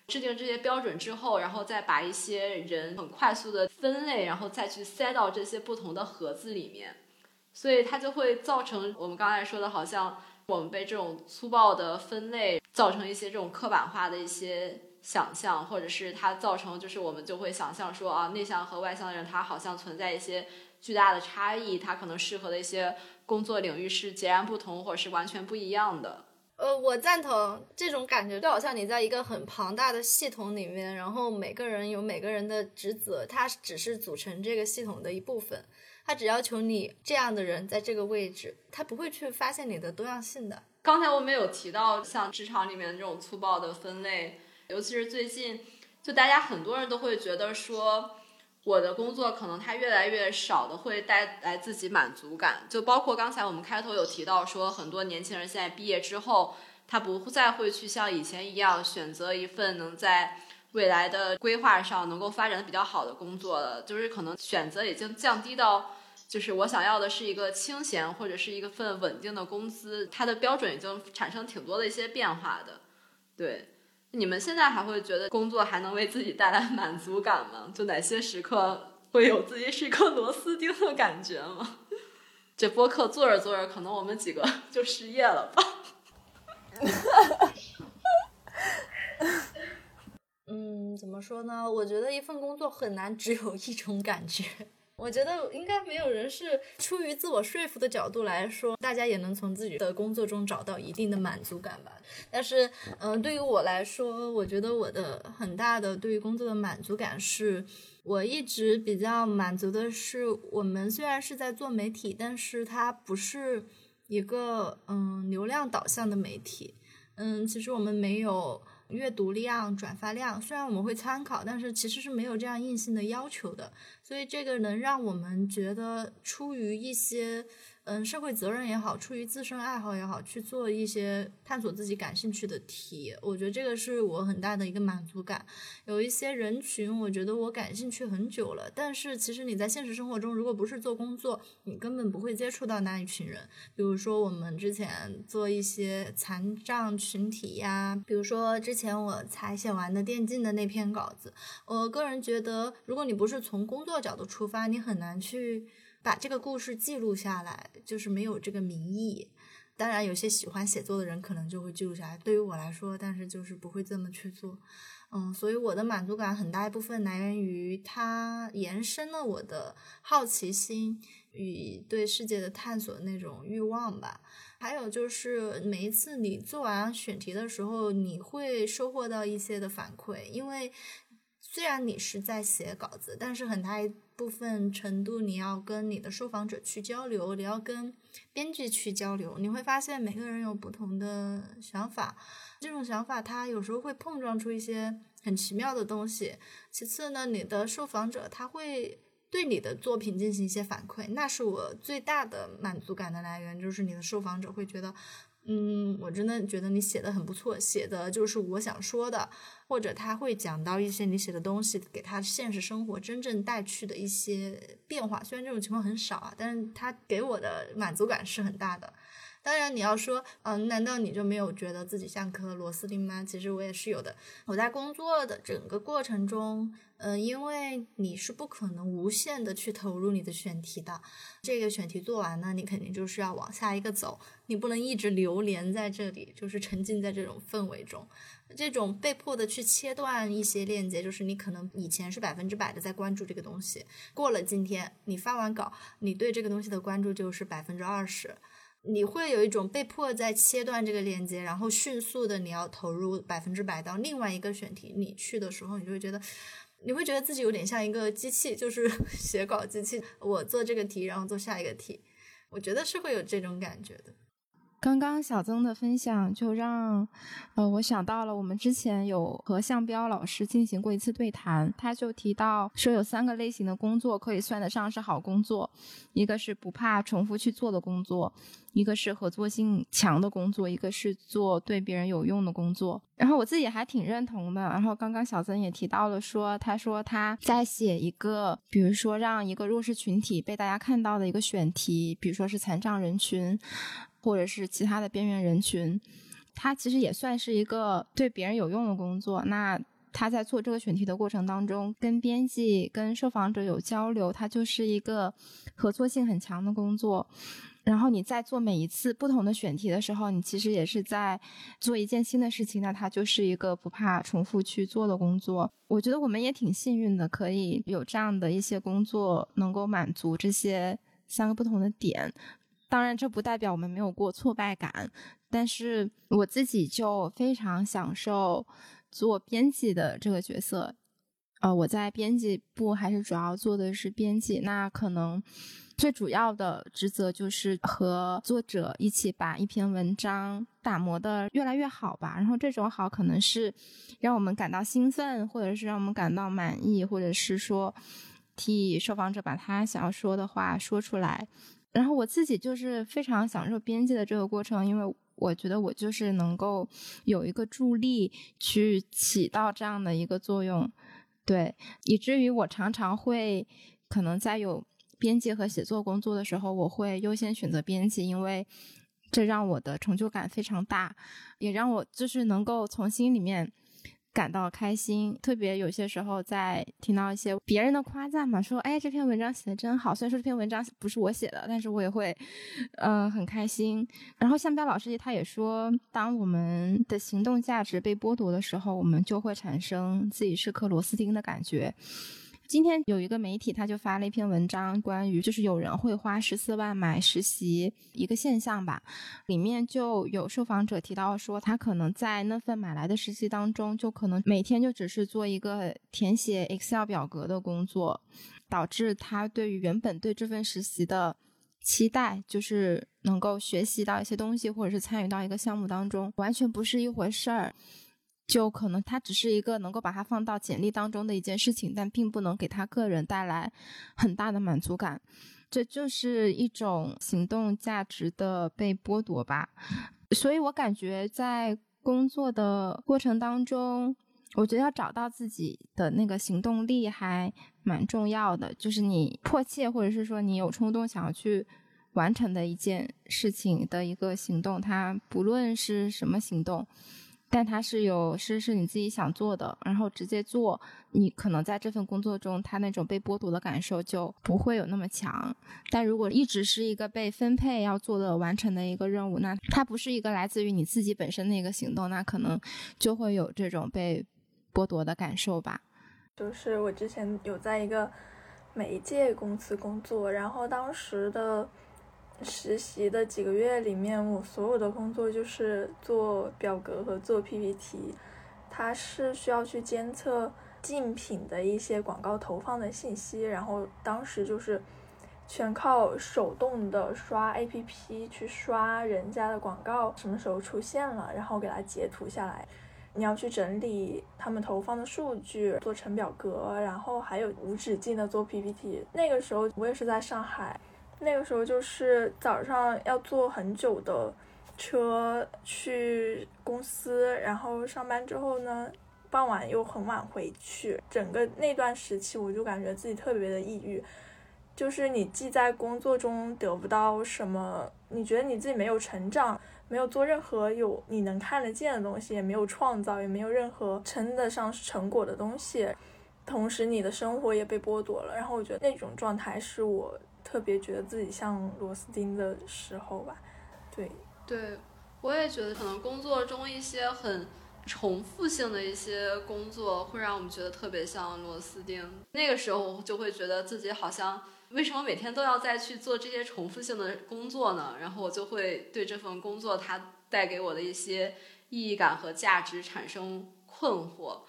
制定这些标准之后，然后再把一些人很快速的分类，然后再去塞到这些不同的盒子里面，所以它就会造成我们刚才说的，好像我们被这种粗暴的分类造成一些这种刻板化的一些想象，或者是它造成就是我们就会想象说啊，内向和外向的人他好像存在一些。巨大的差异，他可能适合的一些工作领域是截然不同，或者是完全不一样的。呃，我赞同这种感觉，就好像你在一个很庞大的系统里面，然后每个人有每个人的职责，他只是组成这个系统的一部分，他只要求你这样的人在这个位置，他不会去发现你的多样性的。刚才我们有提到，像职场里面这种粗暴的分类，尤其是最近，就大家很多人都会觉得说。我的工作可能它越来越少的会带来自己满足感，就包括刚才我们开头有提到说，很多年轻人现在毕业之后，他不再会去像以前一样选择一份能在未来的规划上能够发展的比较好的工作了，就是可能选择已经降低到，就是我想要的是一个清闲或者是一份稳定的工资，它的标准已经产生挺多的一些变化的，对。你们现在还会觉得工作还能为自己带来满足感吗？就哪些时刻会有自己是一颗螺丝钉的感觉吗？这播客做着做着，可能我们几个就失业了吧？嗯，怎么说呢？我觉得一份工作很难只有一种感觉。我觉得应该没有人是出于自我说服的角度来说，大家也能从自己的工作中找到一定的满足感吧。但是，嗯，对于我来说，我觉得我的很大的对于工作的满足感是，我一直比较满足的是，我们虽然是在做媒体，但是它不是一个嗯流量导向的媒体。嗯，其实我们没有。阅读量、转发量，虽然我们会参考，但是其实是没有这样硬性的要求的，所以这个能让我们觉得出于一些。嗯，社会责任也好，出于自身爱好也好，去做一些探索自己感兴趣的题，我觉得这个是我很大的一个满足感。有一些人群，我觉得我感兴趣很久了，但是其实你在现实生活中，如果不是做工作，你根本不会接触到那一群人。比如说我们之前做一些残障群体呀，比如说之前我才写完的电竞的那篇稿子，我个人觉得，如果你不是从工作角度出发，你很难去。把这个故事记录下来，就是没有这个名义。当然，有些喜欢写作的人可能就会记录下来。对于我来说，但是就是不会这么去做。嗯，所以我的满足感很大一部分来源于它延伸了我的好奇心与对世界的探索的那种欲望吧。还有就是每一次你做完选题的时候，你会收获到一些的反馈，因为虽然你是在写稿子，但是很大一。部分程度，你要跟你的受访者去交流，你要跟编辑去交流，你会发现每个人有不同的想法，这种想法它有时候会碰撞出一些很奇妙的东西。其次呢，你的受访者他会对你的作品进行一些反馈，那是我最大的满足感的来源，就是你的受访者会觉得。嗯，我真的觉得你写的很不错，写的就是我想说的，或者他会讲到一些你写的东西给他现实生活真正带去的一些变化。虽然这种情况很少啊，但是他给我的满足感是很大的。当然，你要说，嗯，难道你就没有觉得自己像颗螺丝钉吗？其实我也是有的。我在工作的整个过程中，嗯，因为你是不可能无限的去投入你的选题的。这个选题做完呢，你肯定就是要往下一个走，你不能一直流连在这里，就是沉浸在这种氛围中。这种被迫的去切断一些链接，就是你可能以前是百分之百的在关注这个东西，过了今天你发完稿，你对这个东西的关注就是百分之二十。你会有一种被迫在切断这个链接，然后迅速的你要投入百分之百到另外一个选题，你去的时候，你就会觉得，你会觉得自己有点像一个机器，就是 写稿机器。我做这个题，然后做下一个题，我觉得是会有这种感觉的。刚刚小曾的分享就让，呃，我想到了我们之前有和向彪老师进行过一次对谈，他就提到说有三个类型的工作可以算得上是好工作，一个是不怕重复去做的工作，一个是合作性强的工作，一个是做对别人有用的工作。然后我自己还挺认同的。然后刚刚小曾也提到了说，他说他在写一个，比如说让一个弱势群体被大家看到的一个选题，比如说是残障人群。或者是其他的边缘人群，他其实也算是一个对别人有用的工作。那他在做这个选题的过程当中，跟编辑、跟受访者有交流，他就是一个合作性很强的工作。然后你在做每一次不同的选题的时候，你其实也是在做一件新的事情。那它就是一个不怕重复去做的工作。我觉得我们也挺幸运的，可以有这样的一些工作，能够满足这些三个不同的点。当然，这不代表我们没有过挫败感，但是我自己就非常享受做编辑的这个角色。呃，我在编辑部还是主要做的是编辑，那可能最主要的职责就是和作者一起把一篇文章打磨的越来越好吧。然后这种好可能是让我们感到兴奋，或者是让我们感到满意，或者是说替受访者把他想要说的话说出来。然后我自己就是非常享受编辑的这个过程，因为我觉得我就是能够有一个助力去起到这样的一个作用，对，以至于我常常会可能在有编辑和写作工作的时候，我会优先选择编辑，因为这让我的成就感非常大，也让我就是能够从心里面。感到开心，特别有些时候在听到一些别人的夸赞嘛，说哎这篇文章写的真好。虽然说这篇文章不是我写的，但是我也会，嗯很开心。然后向彪老师他也说，当我们的行动价值被剥夺的时候，我们就会产生自己是颗螺丝钉的感觉。今天有一个媒体，他就发了一篇文章，关于就是有人会花十四万买实习一个现象吧。里面就有受访者提到说，他可能在那份买来的实习当中，就可能每天就只是做一个填写 Excel 表格的工作，导致他对于原本对这份实习的期待，就是能够学习到一些东西，或者是参与到一个项目当中，完全不是一回事儿。就可能它只是一个能够把它放到简历当中的一件事情，但并不能给他个人带来很大的满足感。这就是一种行动价值的被剥夺吧。所以我感觉在工作的过程当中，我觉得要找到自己的那个行动力还蛮重要的。就是你迫切或者是说你有冲动想要去完成的一件事情的一个行动，它不论是什么行动。但它是有是是你自己想做的，然后直接做，你可能在这份工作中，他那种被剥夺的感受就不会有那么强。但如果一直是一个被分配要做的完成的一个任务，那它不是一个来自于你自己本身的一个行动，那可能就会有这种被剥夺的感受吧。就是我之前有在一个媒介公司工作，然后当时的。实习的几个月里面，我所有的工作就是做表格和做 PPT。它是需要去监测竞品的一些广告投放的信息，然后当时就是全靠手动的刷 APP 去刷人家的广告什么时候出现了，然后给它截图下来。你要去整理他们投放的数据，做成表格，然后还有无止境的做 PPT。那个时候我也是在上海。那个时候就是早上要坐很久的车去公司，然后上班之后呢，傍晚又很晚回去。整个那段时期，我就感觉自己特别的抑郁，就是你既在工作中得不到什么，你觉得你自己没有成长，没有做任何有你能看得见的东西，也没有创造，也没有任何称得上是成果的东西，同时你的生活也被剥夺了。然后我觉得那种状态是我。特别觉得自己像螺丝钉的时候吧，对，对我也觉得可能工作中一些很重复性的一些工作会让我们觉得特别像螺丝钉。那个时候就会觉得自己好像为什么每天都要再去做这些重复性的工作呢？然后我就会对这份工作它带给我的一些意义感和价值产生困惑。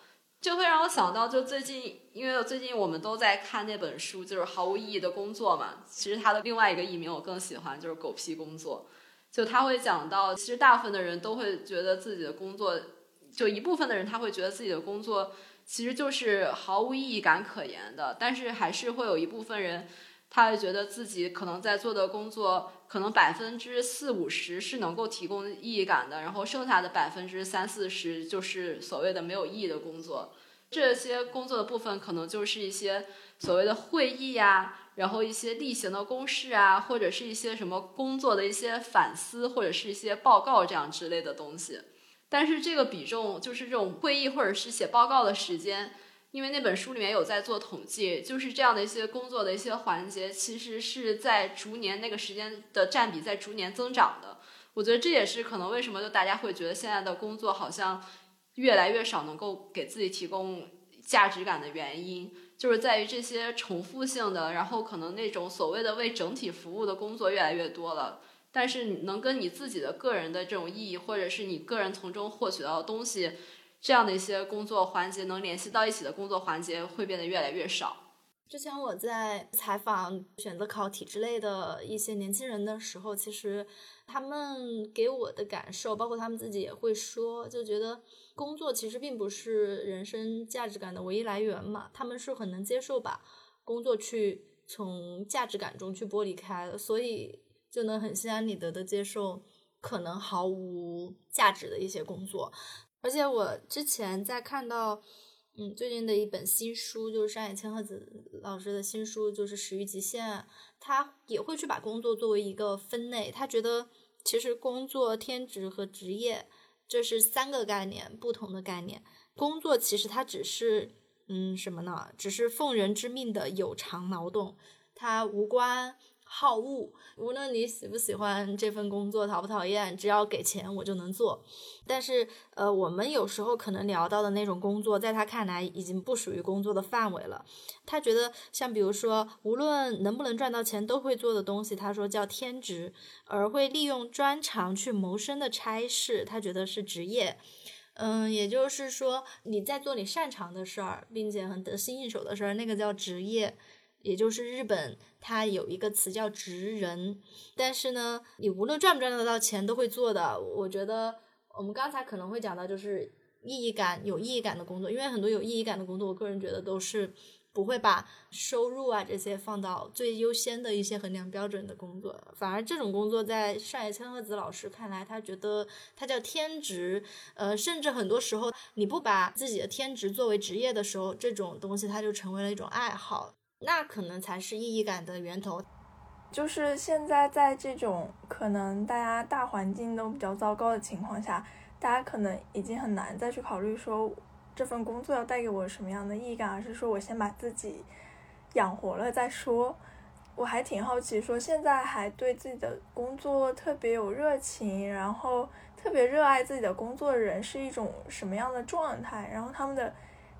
就会让我想到，就最近，因为最近我们都在看那本书，就是《毫无意义的工作》嘛。其实它的另外一个译名我更喜欢，就是《狗屁工作》。就他会讲到，其实大部分的人都会觉得自己的工作，就一部分的人他会觉得自己的工作其实就是毫无意义感可言的，但是还是会有一部分人。他会觉得自己可能在做的工作，可能百分之四五十是能够提供意义感的，然后剩下的百分之三四十就是所谓的没有意义的工作。这些工作的部分可能就是一些所谓的会议呀，然后一些例行的公事啊，或者是一些什么工作的一些反思，或者是一些报告这样之类的东西。但是这个比重，就是这种会议或者是写报告的时间。因为那本书里面有在做统计，就是这样的一些工作的一些环节，其实是在逐年那个时间的占比在逐年增长的。我觉得这也是可能为什么就大家会觉得现在的工作好像越来越少能够给自己提供价值感的原因，就是在于这些重复性的，然后可能那种所谓的为整体服务的工作越来越多了，但是能跟你自己的个人的这种意义，或者是你个人从中获取到的东西。这样的一些工作环节能联系到一起的工作环节会变得越来越少。之前我在采访选择考体制类的一些年轻人的时候，其实他们给我的感受，包括他们自己也会说，就觉得工作其实并不是人生价值感的唯一来源嘛。他们是很能接受把工作去从价值感中去剥离开的，所以就能很心安理得的接受可能毫无价值的一些工作。而且我之前在看到，嗯，最近的一本新书，就是山野千鹤子老师的新书，就是《始于极限》，他也会去把工作作为一个分类。他觉得，其实工作、天职和职业这是三个概念，不同的概念。工作其实它只是，嗯，什么呢？只是奉人之命的有偿劳动，它无关。好恶，无论你喜不喜欢这份工作，讨不讨厌，只要给钱我就能做。但是，呃，我们有时候可能聊到的那种工作，在他看来已经不属于工作的范围了。他觉得，像比如说，无论能不能赚到钱都会做的东西，他说叫天职；而会利用专长去谋生的差事，他觉得是职业。嗯，也就是说，你在做你擅长的事儿，并且很得心应手的事儿，那个叫职业。也就是日本，它有一个词叫“职人”，但是呢，你无论赚不赚得到钱，都会做的。我觉得我们刚才可能会讲到，就是意义感、有意义感的工作，因为很多有意义感的工作，我个人觉得都是不会把收入啊这些放到最优先的一些衡量标准的工作，反而这种工作在上野千鹤子老师看来，他觉得它叫天职，呃，甚至很多时候你不把自己的天职作为职业的时候，这种东西它就成为了一种爱好。那可能才是意义感的源头，就是现在在这种可能大家大环境都比较糟糕的情况下，大家可能已经很难再去考虑说这份工作要带给我什么样的意义感，而是说我先把自己养活了再说。我还挺好奇，说现在还对自己的工作特别有热情，然后特别热爱自己的工作的人是一种什么样的状态？然后他们的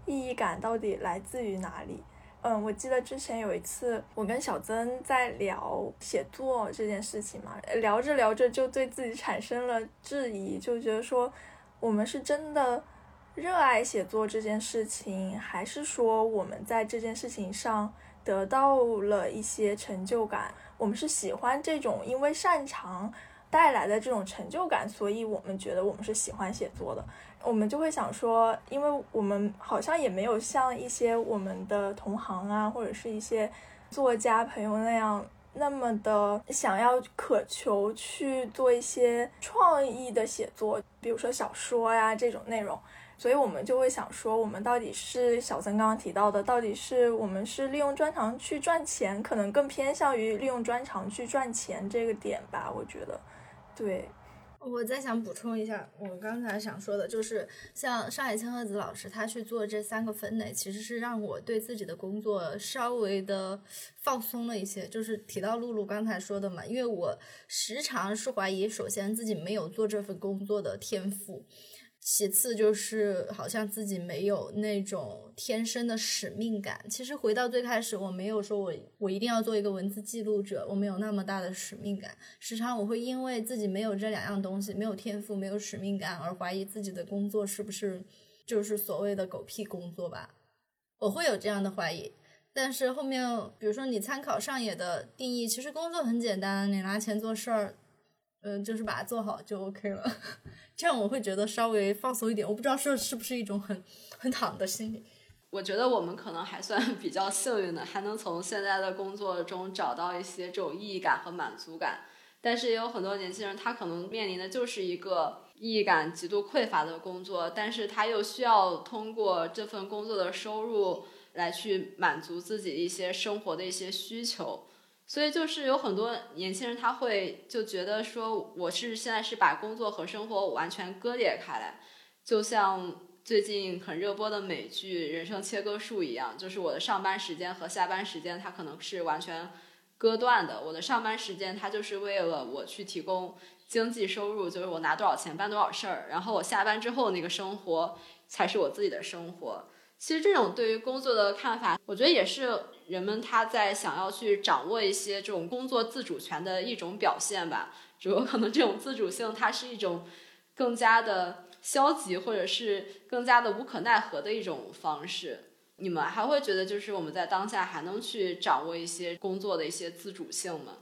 意义感到底来自于哪里？嗯，我记得之前有一次，我跟小曾在聊写作这件事情嘛，聊着聊着就对自己产生了质疑，就觉得说，我们是真的热爱写作这件事情，还是说我们在这件事情上得到了一些成就感？我们是喜欢这种因为擅长带来的这种成就感，所以我们觉得我们是喜欢写作的。我们就会想说，因为我们好像也没有像一些我们的同行啊，或者是一些作家朋友那样那么的想要渴求去做一些创意的写作，比如说小说呀这种内容，所以我们就会想说，我们到底是小曾刚刚提到的，到底是我们是利用专长去赚钱，可能更偏向于利用专长去赚钱这个点吧？我觉得，对。我再想补充一下，我刚才想说的就是，像上海千鹤子老师他去做这三个分类，其实是让我对自己的工作稍微的放松了一些。就是提到露露刚才说的嘛，因为我时常是怀疑，首先自己没有做这份工作的天赋。其次就是好像自己没有那种天生的使命感。其实回到最开始，我没有说我我一定要做一个文字记录者，我没有那么大的使命感。时常我会因为自己没有这两样东西，没有天赋，没有使命感，而怀疑自己的工作是不是就是所谓的狗屁工作吧。我会有这样的怀疑。但是后面，比如说你参考上野的定义，其实工作很简单，你拿钱做事儿。嗯，就是把它做好就 OK 了。这样我会觉得稍微放松一点。我不知道这是不是一种很很躺的心理。我觉得我们可能还算比较幸运的，还能从现在的工作中找到一些这种意义感和满足感。但是也有很多年轻人，他可能面临的就是一个意义感极度匮乏的工作，但是他又需要通过这份工作的收入来去满足自己一些生活的一些需求。所以就是有很多年轻人他会就觉得说，我是现在是把工作和生活完全割裂开来，就像最近很热播的美剧《人生切割术》一样，就是我的上班时间和下班时间它可能是完全。割断的，我的上班时间，它就是为了我去提供经济收入，就是我拿多少钱办多少事儿，然后我下班之后那个生活才是我自己的生活。其实这种对于工作的看法，我觉得也是人们他在想要去掌握一些这种工作自主权的一种表现吧。只不过可能这种自主性，它是一种更加的消极，或者是更加的无可奈何的一种方式。你们还会觉得，就是我们在当下还能去掌握一些工作的一些自主性吗？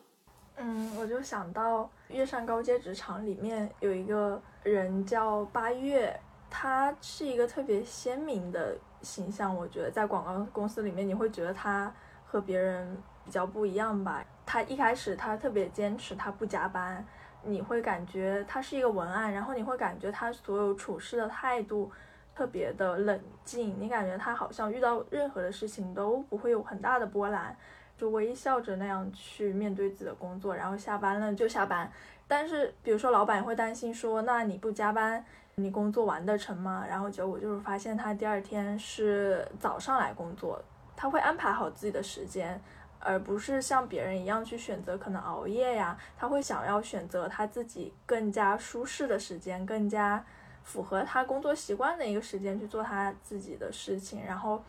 嗯，我就想到《月上高阶职场》里面有一个人叫八月，他是一个特别鲜明的形象。我觉得在广告公司里面，你会觉得他和别人比较不一样吧？他一开始他特别坚持，他不加班，你会感觉他是一个文案，然后你会感觉他所有处事的态度。特别的冷静，你感觉他好像遇到任何的事情都不会有很大的波澜，就微笑着那样去面对自己的工作，然后下班了就下班。但是，比如说老板会担心说，那你不加班，你工作完得成吗？然后结果就是发现他第二天是早上来工作，他会安排好自己的时间，而不是像别人一样去选择可能熬夜呀。他会想要选择他自己更加舒适的时间，更加。符合他工作习惯的一个时间去做他自己的事情，然后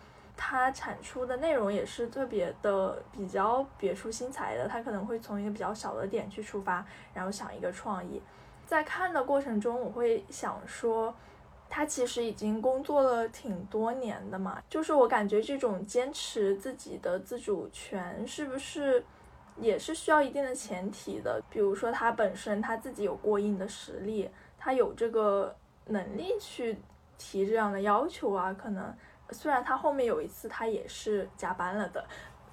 他产出的内容也是特别的比较别出心裁的。他可能会从一个比较小的点去出发，然后想一个创意。在看的过程中，我会想说，他其实已经工作了挺多年的嘛，就是我感觉这种坚持自己的自主权，是不是也是需要一定的前提的？比如说他本身他自己有过硬的实力，他有这个。能力去提这样的要求啊，可能虽然他后面有一次他也是加班了的，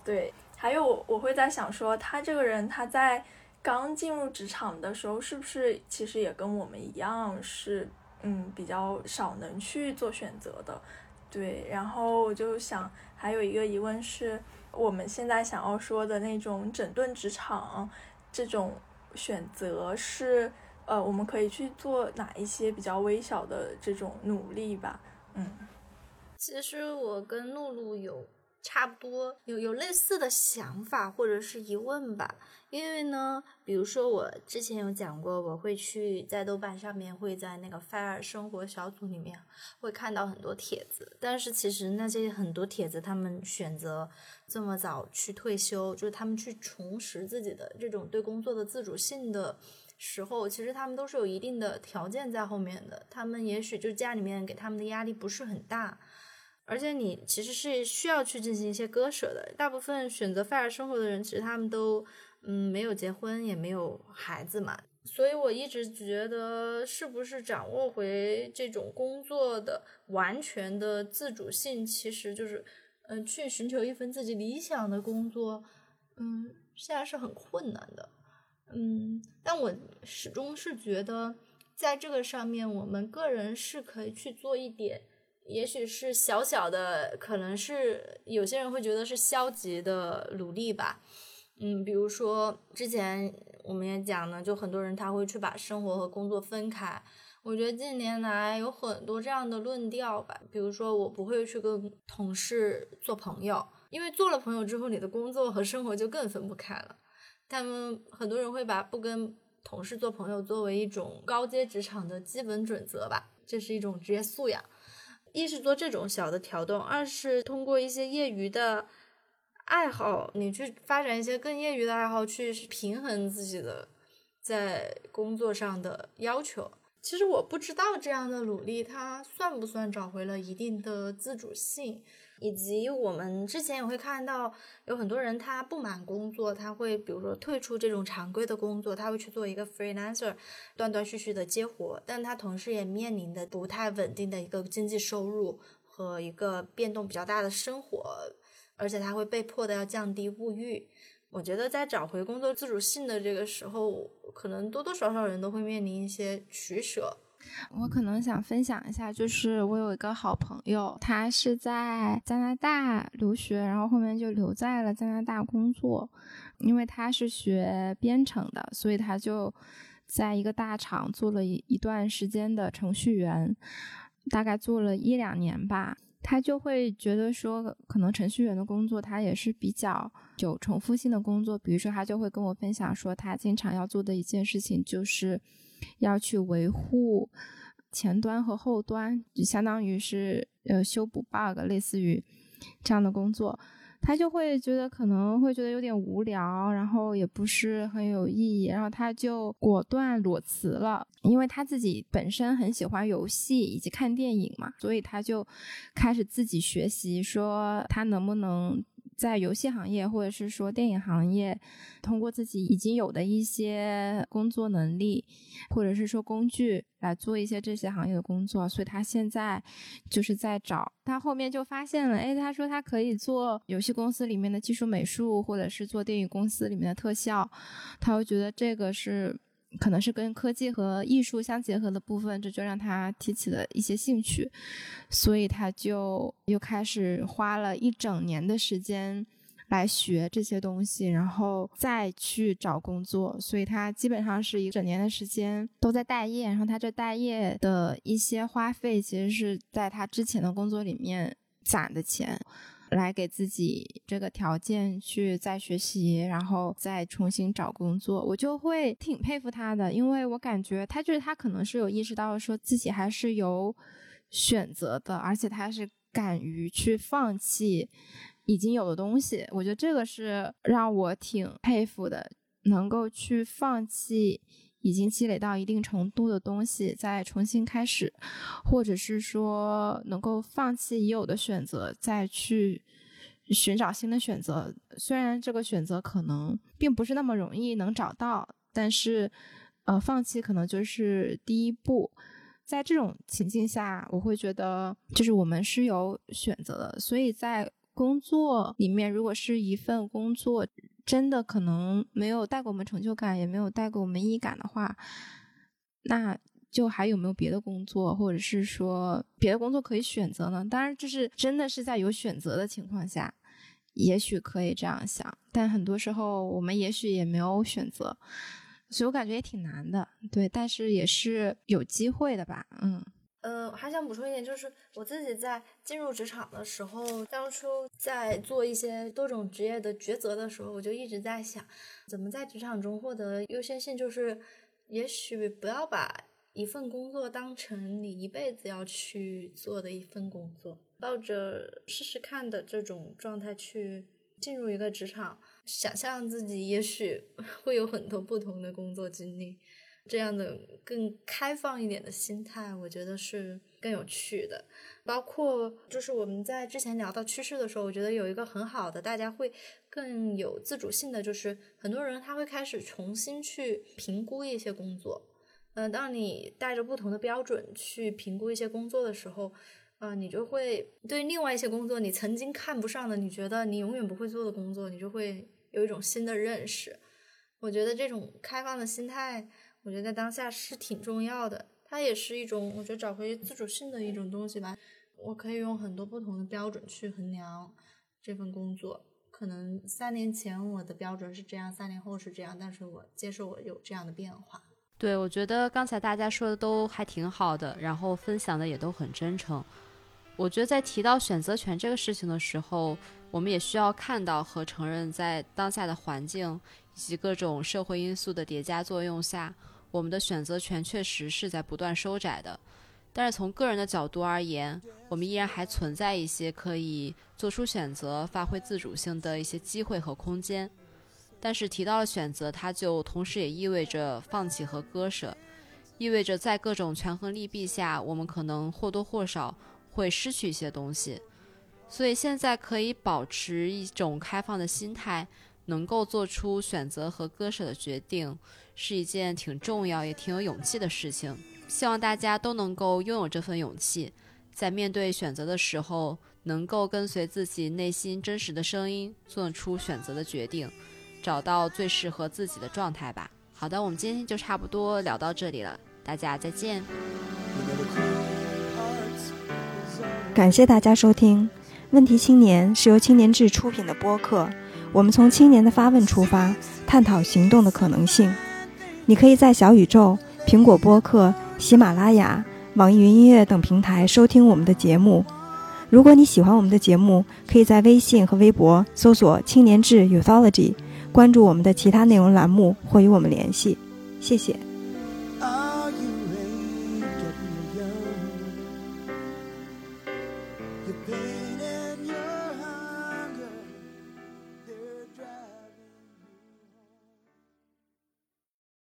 对。还有我会在想说，他这个人他在刚进入职场的时候，是不是其实也跟我们一样是嗯比较少能去做选择的，对。然后我就想还有一个疑问是，我们现在想要说的那种整顿职场这种选择是。呃，我们可以去做哪一些比较微小的这种努力吧？嗯，其实我跟露露有差不多，有有类似的想法或者是疑问吧。因为呢，比如说我之前有讲过，我会去在豆瓣上面，会在那个 Fire 生活小组里面会看到很多帖子，但是其实那些很多帖子，他们选择这么早去退休，就是他们去重拾自己的这种对工作的自主性的。时候，其实他们都是有一定的条件在后面的。他们也许就家里面给他们的压力不是很大，而且你其实是需要去进行一些割舍的。大部分选择 fire 生活的人，其实他们都嗯没有结婚，也没有孩子嘛。所以我一直觉得，是不是掌握回这种工作的完全的自主性，其实就是嗯去寻求一份自己理想的工作，嗯，现在是很困难的。嗯，但我始终是觉得，在这个上面，我们个人是可以去做一点，也许是小小的，可能是有些人会觉得是消极的努力吧。嗯，比如说之前我们也讲呢，就很多人他会去把生活和工作分开。我觉得近年来有很多这样的论调吧，比如说我不会去跟同事做朋友，因为做了朋友之后，你的工作和生活就更分不开了。他们很多人会把不跟同事做朋友作为一种高阶职场的基本准则吧，这是一种职业素养。一是做这种小的调动，二是通过一些业余的爱好，你去发展一些更业余的爱好，去平衡自己的在工作上的要求。其实我不知道这样的努力，它算不算找回了一定的自主性。以及我们之前也会看到有很多人他不满工作，他会比如说退出这种常规的工作，他会去做一个 freelancer，断断续续的接活，但他同时也面临的不太稳定的一个经济收入和一个变动比较大的生活，而且他会被迫的要降低物欲。我觉得在找回工作自主性的这个时候，可能多多少少人都会面临一些取舍。我可能想分享一下，就是我有一个好朋友，他是在加拿大留学，然后后面就留在了加拿大工作。因为他是学编程的，所以他就在一个大厂做了一一段时间的程序员，大概做了一两年吧。他就会觉得说，可能程序员的工作他也是比较有重复性的工作。比如说，他就会跟我分享说，他经常要做的一件事情就是。要去维护前端和后端，就相当于是呃修补 bug，类似于这样的工作，他就会觉得可能会觉得有点无聊，然后也不是很有意义，然后他就果断裸辞了，因为他自己本身很喜欢游戏以及看电影嘛，所以他就开始自己学习，说他能不能。在游戏行业或者是说电影行业，通过自己已经有的一些工作能力，或者是说工具来做一些这些行业的工作，所以他现在就是在找。他后面就发现了，哎，他说他可以做游戏公司里面的技术美术，或者是做电影公司里面的特效，他会觉得这个是。可能是跟科技和艺术相结合的部分，这就让他提起了一些兴趣，所以他就又开始花了一整年的时间来学这些东西，然后再去找工作。所以他基本上是一整年的时间都在待业，然后他这待业的一些花费，其实是在他之前的工作里面攒的钱。来给自己这个条件去再学习，然后再重新找工作，我就会挺佩服他的，因为我感觉他就是他可能是有意识到说自己还是有选择的，而且他是敢于去放弃已经有的东西，我觉得这个是让我挺佩服的，能够去放弃。已经积累到一定程度的东西，再重新开始，或者是说能够放弃已有的选择，再去寻找新的选择。虽然这个选择可能并不是那么容易能找到，但是，呃，放弃可能就是第一步。在这种情境下，我会觉得就是我们是有选择的。所以在工作里面，如果是一份工作。真的可能没有带给我们成就感，也没有带给我们意义感的话，那就还有没有别的工作，或者是说别的工作可以选择呢？当然，就是真的是在有选择的情况下，也许可以这样想。但很多时候，我们也许也没有选择，所以我感觉也挺难的。对，但是也是有机会的吧？嗯。呃，还想补充一点，就是我自己在进入职场的时候，当初在做一些多种职业的抉择的时候，我就一直在想，怎么在职场中获得优先性，就是也许不要把一份工作当成你一辈子要去做的一份工作，抱着试试看的这种状态去进入一个职场，想象自己也许 会有很多不同的工作经历。这样的更开放一点的心态，我觉得是更有趣的。包括就是我们在之前聊到趋势的时候，我觉得有一个很好的，大家会更有自主性的，就是很多人他会开始重新去评估一些工作。嗯，当你带着不同的标准去评估一些工作的时候，呃，你就会对另外一些工作，你曾经看不上的，你觉得你永远不会做的工作，你就会有一种新的认识。我觉得这种开放的心态。我觉得在当下是挺重要的，它也是一种我觉得找回自主性的一种东西吧。我可以用很多不同的标准去衡量这份工作，可能三年前我的标准是这样，三年后是这样，但是我接受我有这样的变化。对，我觉得刚才大家说的都还挺好的，然后分享的也都很真诚。我觉得在提到选择权这个事情的时候，我们也需要看到和承认，在当下的环境以及各种社会因素的叠加作用下。我们的选择权确实是在不断收窄的，但是从个人的角度而言，我们依然还存在一些可以做出选择、发挥自主性的一些机会和空间。但是提到了选择，它就同时也意味着放弃和割舍，意味着在各种权衡利弊下，我们可能或多或少会失去一些东西。所以现在可以保持一种开放的心态，能够做出选择和割舍的决定，是一件挺重要也挺有勇气的事情。希望大家都能够拥有这份勇气，在面对选择的时候，能够跟随自己内心真实的声音，做出选择的决定，找到最适合自己的状态吧。好的，我们今天就差不多聊到这里了，大家再见。感谢大家收听《问题青年》，是由青年志出品的播客。我们从青年的发问出发，探讨行动的可能性。你可以在小宇宙、苹果播客。喜马拉雅、网易云音乐等平台收听我们的节目。如果你喜欢我们的节目，可以在微信和微博搜索“青年志 Youthology”，关注我们的其他内容栏目或与我们联系。谢谢。